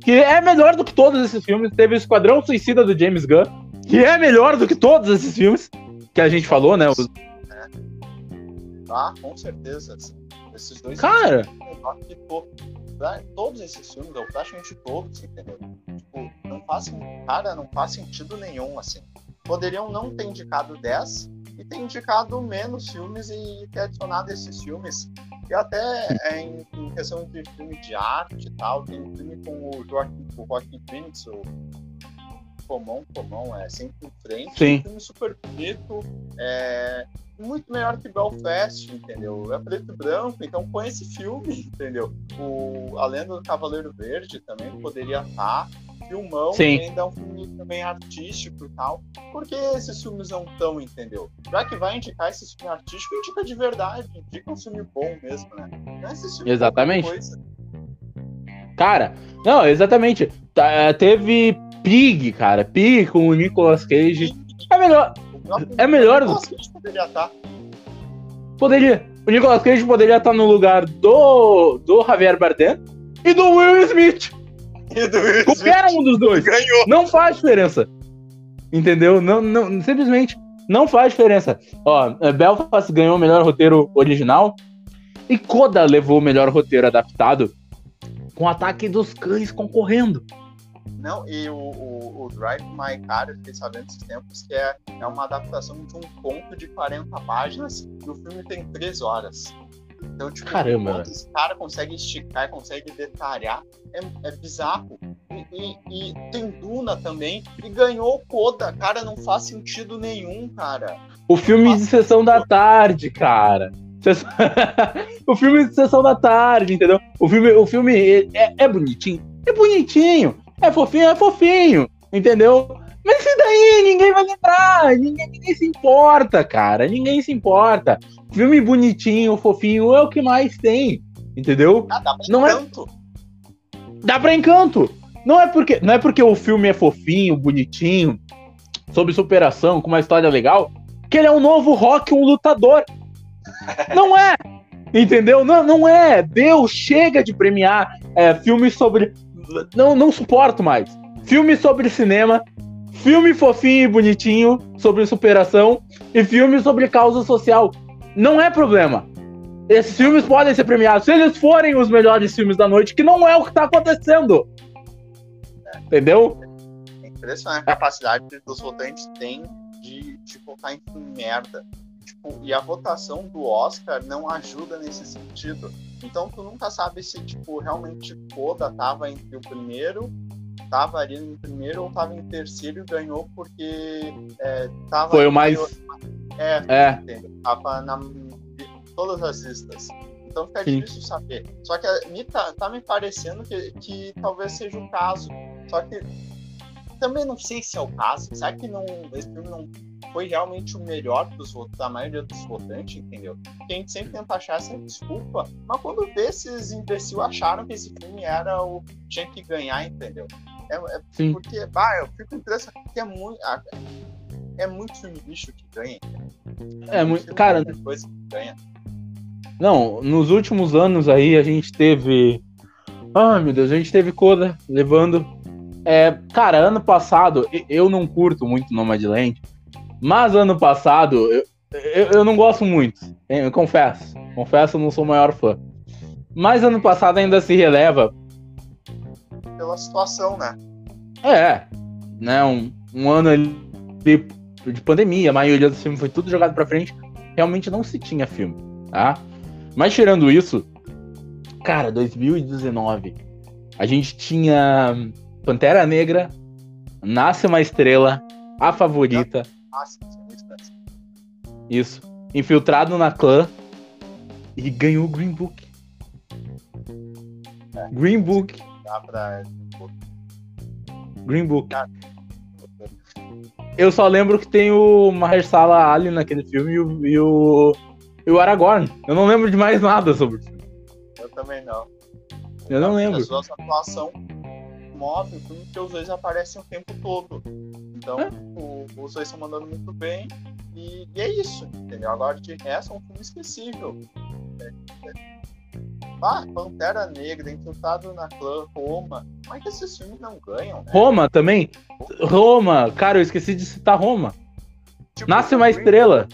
que é melhor do que todos esses filmes. Teve o Esquadrão Suicida do James Gunn, que é melhor do que todos esses filmes que a gente falou, né? Os... É. Ah, com certeza. Esses dois Cara! Todos esses filmes, ou praticamente todos, entendeu? Tipo, não faz, cara, não faz sentido nenhum, assim. Poderiam não ter indicado 10 e ter indicado menos filmes e ter adicionado esses filmes e até é, em, em, questão de filme de arte e tal, tem filme com o Joaquim, o Joaquim Phoenix, o Comão, Comão, é sempre em frente. Sim. Um filme super bonito, é, muito melhor que Belfast, entendeu? É preto e branco, então põe esse filme, entendeu? O A Lenda do Cavaleiro Verde também poderia estar filmão Sim. ainda é um filme também artístico e tal. Por que esses filmes não estão, entendeu? Já que vai indicar esse filme artístico, indica de verdade, indica um filme bom mesmo, né? Não é esse filme exatamente. Cara, não, exatamente. Tá, é, teve Pig, cara. Pig com o Nicolas Cage. É melhor. É melhor. O Nicolas Cage poderia estar. Tá. Poderia. O Nicolas Cage poderia estar no lugar do, do Javier Bardem e do Will Smith. Qualquer um dos dois. Ganhou. Não faz diferença. Entendeu? Não, não, simplesmente não faz diferença. Ó, é, Belfast ganhou o melhor roteiro original e Coda levou o melhor roteiro adaptado com o ataque dos cães concorrendo. Não, e o, o, o Drive My Car, eu fiquei sabendo esses tempos, que é, é uma adaptação de um conto de 40 páginas e o filme tem 3 horas. Então, tipo, Caramba, esse cara consegue esticar, consegue detalhar, é, é bizarro. E, e, e, tem Duna também, e ganhou o Coda, cara, não faz sentido nenhum, cara. O filme de sessão da tarde, cara. o filme de sessão da tarde, entendeu? O filme, o filme é, é bonitinho, é bonitinho, é fofinho, é fofinho, entendeu? Mas e daí? Ninguém vai lembrar, ninguém, ninguém se importa, cara, ninguém se importa. Filme bonitinho, fofinho, é o que mais tem. Entendeu? Ah, dá pra não é encanto. É... Dá pra encanto. Não é, porque, não é porque o filme é fofinho, bonitinho, sobre superação, com uma história legal, que ele é um novo rock, um lutador. não é. Entendeu? Não, não é. Deus chega de premiar é, filmes sobre. Não, não suporto mais. Filme sobre cinema, filme fofinho e bonitinho sobre superação e filme sobre causa social não é problema. Esses filmes podem ser premiados se eles forem os melhores filmes da noite, que não é o que tá acontecendo. É. Entendeu? É impressionante a capacidade que os votantes têm de, de votar em merda. Tipo, e a votação do Oscar não ajuda nesse sentido. Então tu nunca sabe se tipo realmente Coda tava entre o primeiro, tava ali no primeiro ou tava em terceiro e ganhou porque é, tava foi o mais é, é. Tava na todas as listas. Então fica Sim. difícil saber. Só que me tá, tá, me parecendo que, que talvez seja o caso. Só que também não sei se é o caso. Será que não, esse filme não foi realmente o melhor dos, da maioria dos votantes, entendeu? Porque a gente sempre tenta achar essa desculpa, mas quando vê esses imbecil acharam que esse filme era o tinha que ganhar, entendeu? É, é porque, bah, eu fico interessado porque é muito é muito filme bicho que ganha. É, é muito. Cara. Coisa que ganha. Não, nos últimos anos aí a gente teve. Ai meu Deus, a gente teve Coda levando. É, cara, ano passado, eu não curto muito Nomadland, mas ano passado eu, eu, eu não gosto muito, eu confesso. Confesso, eu não sou o maior fã. Mas ano passado ainda se releva. Pela situação, né? É, né, um, um ano de, de pandemia, a maioria dos filmes foi tudo jogado pra frente, realmente não se tinha filme, tá? Mas tirando isso, cara, 2019, a gente tinha Pantera Negra, Nasce uma Estrela, A Favorita. Isso. Infiltrado na clã e ganhou o Green Book. É. Green Book. Dá pra... Green Book. Eu só lembro que tem o Mahershala Ali naquele filme e o, e o, e o Aragorn. Eu não lembro de mais nada sobre o filme. Eu também não. Eu não lembro. As duas atuação móvel, porque os dois aparecem o tempo todo. Então, o, os dois estão mandando muito bem. E, e, é isso, entendeu? Agora, de resto, é um filme esquecível. É, é. Ah, Pantera Negra, Infiltrado na Clã, Roma. Como é que esses filmes não ganham? Né? Roma também? Roma, cara, eu esqueci de citar Roma. Tipo, Nasce uma estrela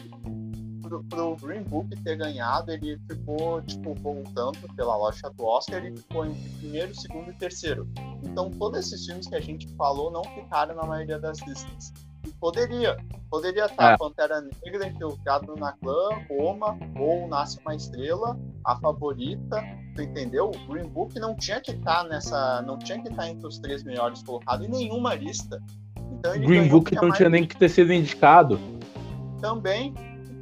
pro, pro Green Book ter ganhado, ele ficou, tipo, voltando pela loja do Oscar, ele ficou entre primeiro, segundo e terceiro. Então, todos esses filmes que a gente falou não ficaram na maioria das listas. Poderia. Poderia estar é. Pantera Negra infiltrado na clã, Roma, ou Nasce uma Estrela, a favorita. Tu entendeu? O Green Book não tinha que estar nessa. Não tinha que estar entre os três melhores colocados em nenhuma lista. Então, Green Book não tinha nem que ter sido indicado. Também,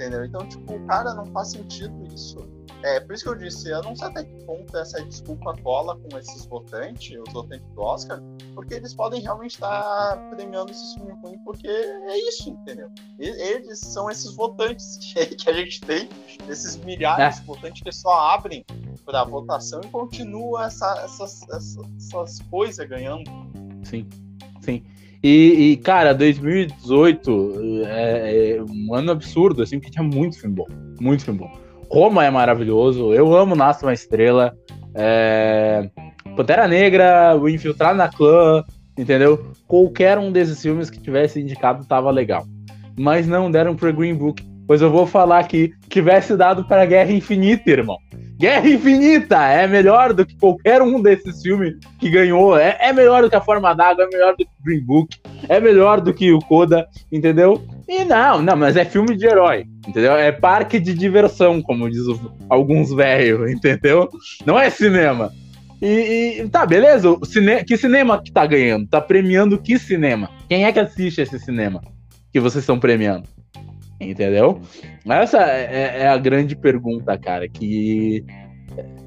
entendeu? Então, tipo, cara, não faz sentido isso. É, por isso que eu disse, eu não sei até que ponto essa desculpa cola com esses votantes, os votantes do Oscar, porque eles podem realmente estar premiando esse filme ruim, porque é isso, entendeu? Eles são esses votantes que a gente tem, esses milhares é. de votantes que só abrem para votação e continua essa, essas, essas, essas coisas ganhando. Sim, sim. E, e, cara, 2018 é, é, um ano absurdo, assim, porque tinha muito filme bom. Muito filme bom. Roma é maravilhoso. Eu amo Nasce uma Estrela. É... Pantera Negra, O Infiltrado na Clã, entendeu? Qualquer um desses filmes que tivesse indicado tava legal. Mas não deram pro Green Book. Pois eu vou falar aqui, tivesse dado para Guerra Infinita, irmão. Guerra Infinita é melhor do que qualquer um desses filmes que ganhou. É, é melhor do que A Forma d'Água, é melhor do que Green Book, é melhor do que o Coda, entendeu? E não, não, mas é filme de herói, entendeu? É parque de diversão, como diz alguns velhos, entendeu? Não é cinema. E, e, tá, beleza. Cine, que cinema que tá ganhando? Tá premiando que cinema? Quem é que assiste esse cinema que vocês estão premiando? Entendeu? Essa é, é, a grande pergunta, cara, que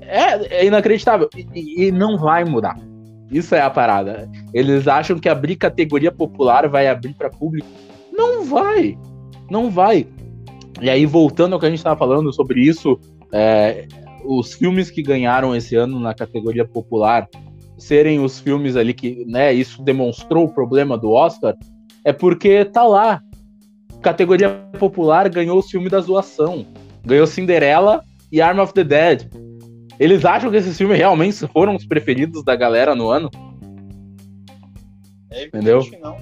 é, é inacreditável e, e, não vai mudar. Isso é a parada. Eles acham que abrir categoria popular vai abrir para público. Não vai. Não vai. E aí, voltando ao que a gente estava falando sobre isso, é, os filmes que ganharam esse ano na categoria popular serem os filmes ali que, né, isso demonstrou o problema do Oscar, é porque tá lá, categoria popular ganhou o filme da zoação. Ganhou Cinderela e Arm of the Dead. Eles acham que esses filmes realmente foram os preferidos da galera no ano? É Entendeu? Não.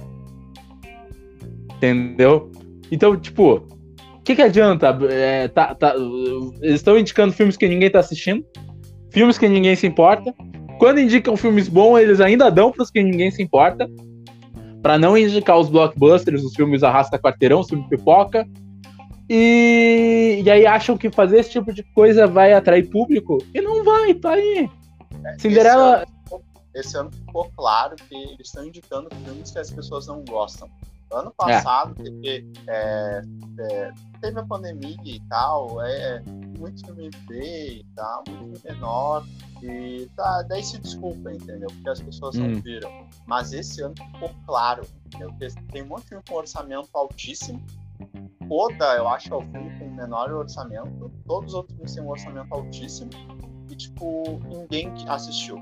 Entendeu? Então, tipo, o que, que adianta? É, tá, tá, eles estão indicando filmes que ninguém tá assistindo, filmes que ninguém se importa. Quando indicam filmes bons, eles ainda dão pros que ninguém se importa para não indicar os blockbusters, os filmes arrasta quarteirão, os filmes pipoca. E, e aí acham que fazer esse tipo de coisa vai atrair público e não vai, tá aí. É, Cinderela. Esse ano, esse ano ficou claro que eles estão indicando filmes que as pessoas não gostam. Ano é. passado, é. teve, é, é, teve a pandemia e tal, é, muito filme B e tal, muito filme menor. E tá, daí se desculpa, entendeu? Porque as pessoas hum. não viram. Mas esse ano ficou claro, entendeu? Tem um monte de filme com orçamento altíssimo. Oda, eu acho, é o filme com menor orçamento. Todos os outros filmes têm um orçamento altíssimo. E, tipo, ninguém assistiu.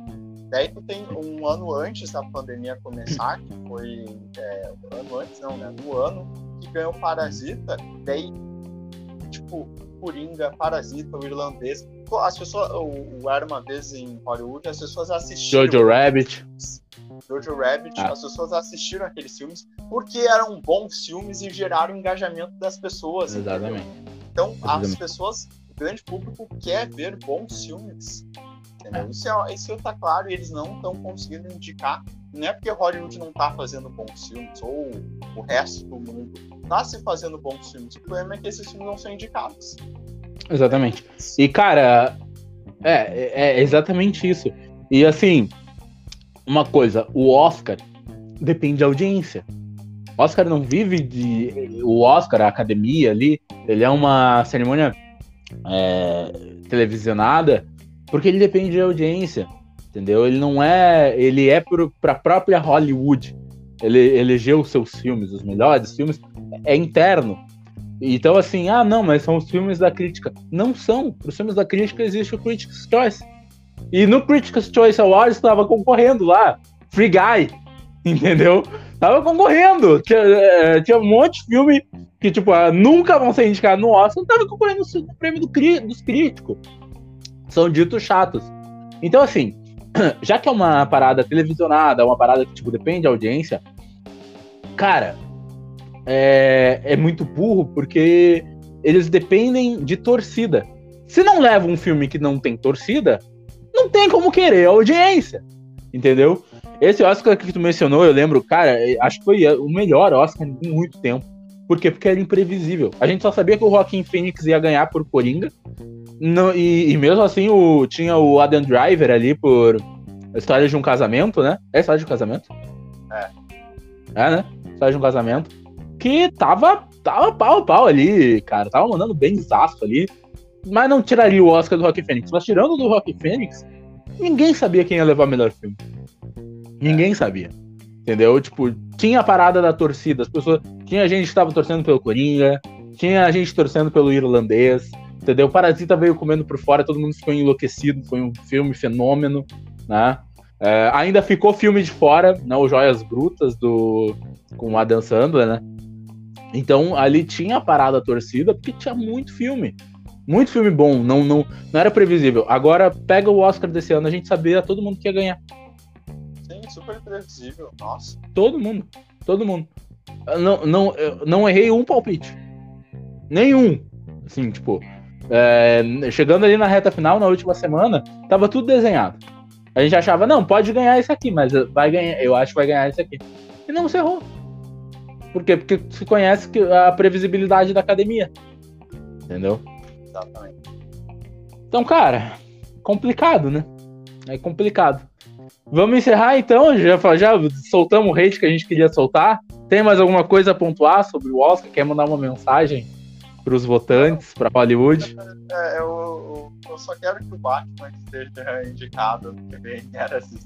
Daí tu tem um ano antes da pandemia começar, que foi. É, um ano antes, não, né? No ano que ganhou Parasita. Daí, tipo, Coringa, Parasita, o irlandês. As pessoas, o, o Era uma vez em Hollywood, as pessoas assistiram. Jojo Rabbit. Jojo Rabbit, ah. as pessoas assistiram aqueles filmes porque eram bons filmes e geraram engajamento das pessoas. Exatamente. Entendeu? Então, Exatamente. as pessoas, o grande público quer ver bons filmes. Entendeu? Isso, é, isso tá claro e eles não estão conseguindo indicar. Não é porque Hollywood não tá fazendo bons filmes, ou o resto do mundo tá se fazendo bons filmes. O problema é que esses filmes não são indicados. Exatamente. E, cara, é, é exatamente isso. E assim, uma coisa, o Oscar depende da audiência. O Oscar não vive de. O Oscar, a academia ali, ele é uma cerimônia é, televisionada porque ele depende da audiência. Entendeu? Ele não é. Ele é para a própria Hollywood. Ele elegeu os seus filmes, os melhores filmes, é interno. Então, assim, ah, não, mas são os filmes da crítica. Não são. Para os filmes da crítica existe o Critics' Choice. E no Critics' Choice Awards estava concorrendo lá. Free Guy. Entendeu? Tava concorrendo. Tinha, é, tinha um monte de filme que, tipo, ah, nunca vão ser indicados no Oscar. Tava concorrendo no prêmio do, dos críticos. São ditos chatos. Então, assim, já que é uma parada televisionada, uma parada que, tipo, depende da audiência, cara, é, é muito burro porque eles dependem de torcida. Se não leva um filme que não tem torcida, não tem como querer audiência. Entendeu? Esse Oscar que tu mencionou, eu lembro, cara, acho que foi o melhor Oscar em muito tempo. Por quê? Porque era imprevisível. A gente só sabia que o Joaquim Phoenix ia ganhar por Coringa. Não, e, e, mesmo assim, o, tinha o Adam Driver ali por História de um Casamento, né? É História de um Casamento? É. É, né? História de um Casamento que tava, tava pau a pau ali, cara. Tava mandando bem zaço ali. Mas não tiraria o Oscar do Rock Phoenix. Mas tirando do Rock Phoenix, ninguém sabia quem ia levar o melhor filme. Ninguém sabia. Entendeu? Tipo, tinha a parada da torcida. As pessoas. Tinha gente que tava torcendo pelo Coringa. Tinha gente torcendo pelo irlandês. Entendeu? O Parasita veio comendo por fora, todo mundo ficou enlouquecido. Foi um filme fenômeno, né? É, ainda ficou filme de fora, né? O Joias Brutas do com o Adam Sandler, né? Então ali tinha a parada torcida porque tinha muito filme. Muito filme bom, não, não, não era previsível. Agora pega o Oscar desse ano, a gente sabia todo mundo que ia ganhar. Sim, super previsível, nossa. Todo mundo, todo mundo. não, não, não errei um palpite. Nenhum. Assim, tipo, é, chegando ali na reta final, na última semana, tava tudo desenhado. A gente achava, não, pode ganhar esse aqui, mas vai ganhar, eu acho que vai ganhar esse aqui. E não se errou. Por quê? Porque se conhece a previsibilidade da academia. Entendeu? Exatamente. Então, cara, complicado, né? É complicado. Vamos encerrar então? Já, já soltamos o hate que a gente queria soltar. Tem mais alguma coisa a pontuar sobre o Oscar? Quer mandar uma mensagem para os votantes, para Hollywood? É, eu, eu, só quero que o Batman esteja indicado, porque vem era assim.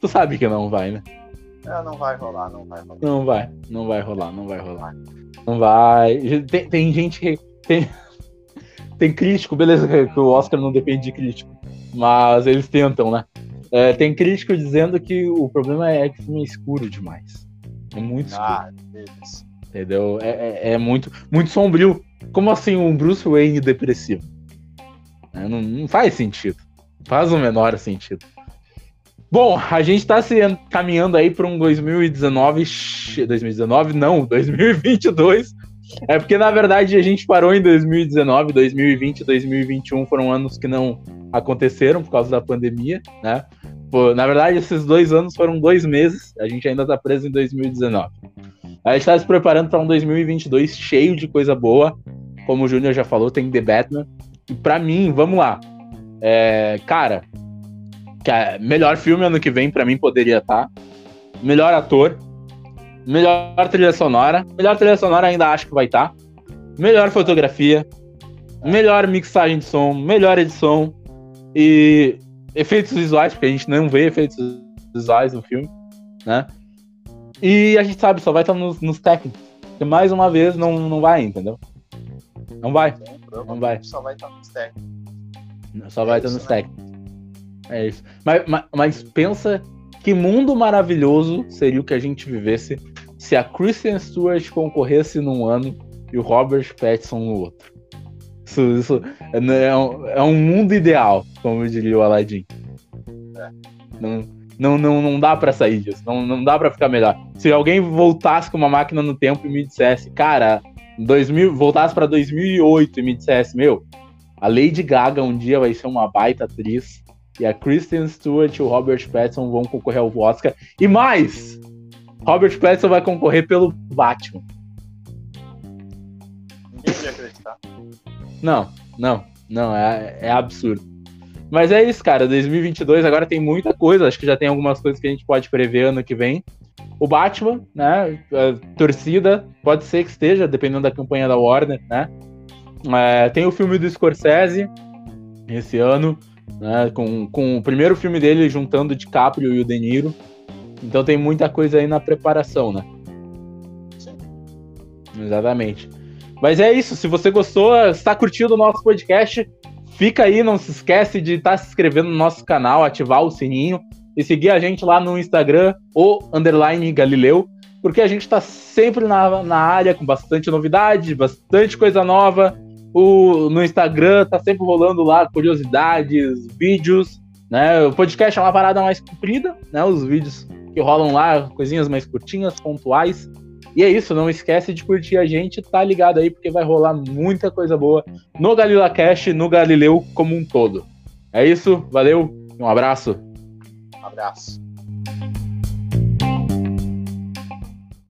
Tu sabe que não vai, né? É, não vai rolar, não vai rolar. Não vai, não vai rolar, não vai rolar. Não vai. Tem, tem gente que. Tem, tem crítico, beleza, que o Oscar não depende de crítico. Mas eles tentam, né? É, tem crítico dizendo que o problema é que o filme é escuro demais. É muito escuro. Ah, entendeu? É, é, é, muito, muito sombrio. Como assim um Bruce Wayne depressivo? É, não, não faz sentido. Faz o menor sentido. Bom, a gente está se caminhando aí para um 2019. 2019, não, 2022. É porque, na verdade, a gente parou em 2019, 2020 e 2021 foram anos que não aconteceram por causa da pandemia, né? Pô, na verdade, esses dois anos foram dois meses, a gente ainda está preso em 2019. A gente está se preparando para um 2022 cheio de coisa boa. Como o Júnior já falou, tem The Batman. E para mim, vamos lá. É, cara, é melhor filme ano que vem para mim poderia estar. Tá. Melhor ator, melhor trilha sonora, melhor trilha sonora ainda acho que vai estar. Tá. Melhor fotografia, melhor mixagem de som, melhor edição e efeitos visuais, porque a gente não vê efeitos visuais no filme, né? E a gente sabe, só vai estar nos, nos técnicos. Porque mais uma vez não, não vai, entendeu? Não vai. Não vai. Só vai estar nos técnicos. Só vai estar nos né? técnicos. É isso. Mas, mas, mas, pensa que mundo maravilhoso seria o que a gente vivesse se a Kristen Stewart concorresse num ano e o Robert Pattinson no outro. Isso, isso é, é, um, é um mundo ideal, como diria o Aladdin. Não, não, não, não dá para sair disso, não, não dá para ficar melhor. Se alguém voltasse com uma máquina no tempo e me dissesse, cara, 2000, voltasse para 2008 e me dissesse, meu, a Lady Gaga um dia vai ser uma baita atriz, e a Kristen Stewart e o Robert Pattinson vão concorrer ao Oscar. E mais! Robert Pattinson vai concorrer pelo Batman. Ninguém ia acreditar. Não, não, não, é, é absurdo. Mas é isso, cara. 2022 agora tem muita coisa. Acho que já tem algumas coisas que a gente pode prever ano que vem. O Batman, né? A torcida, pode ser que esteja, dependendo da campanha da Warner, né? É, tem o filme do Scorsese esse ano, né? Com, com o primeiro filme dele juntando DiCaprio e o De Niro. Então tem muita coisa aí na preparação, né? Sim. Exatamente. Mas é isso. Se você gostou, está curtindo o nosso podcast, fica aí. Não se esquece de estar se inscrevendo no nosso canal, ativar o sininho e seguir a gente lá no Instagram, o underline Galileu, porque a gente está sempre na, na área com bastante novidade, bastante coisa nova. O, no Instagram tá sempre rolando lá curiosidades, vídeos, né? O podcast é uma parada mais comprida, né? Os vídeos que rolam lá, coisinhas mais curtinhas, pontuais. E é isso, não esquece de curtir a gente, tá ligado aí, porque vai rolar muita coisa boa no Galila Cash, no Galileu como um todo. É isso, valeu, um abraço. Um abraço.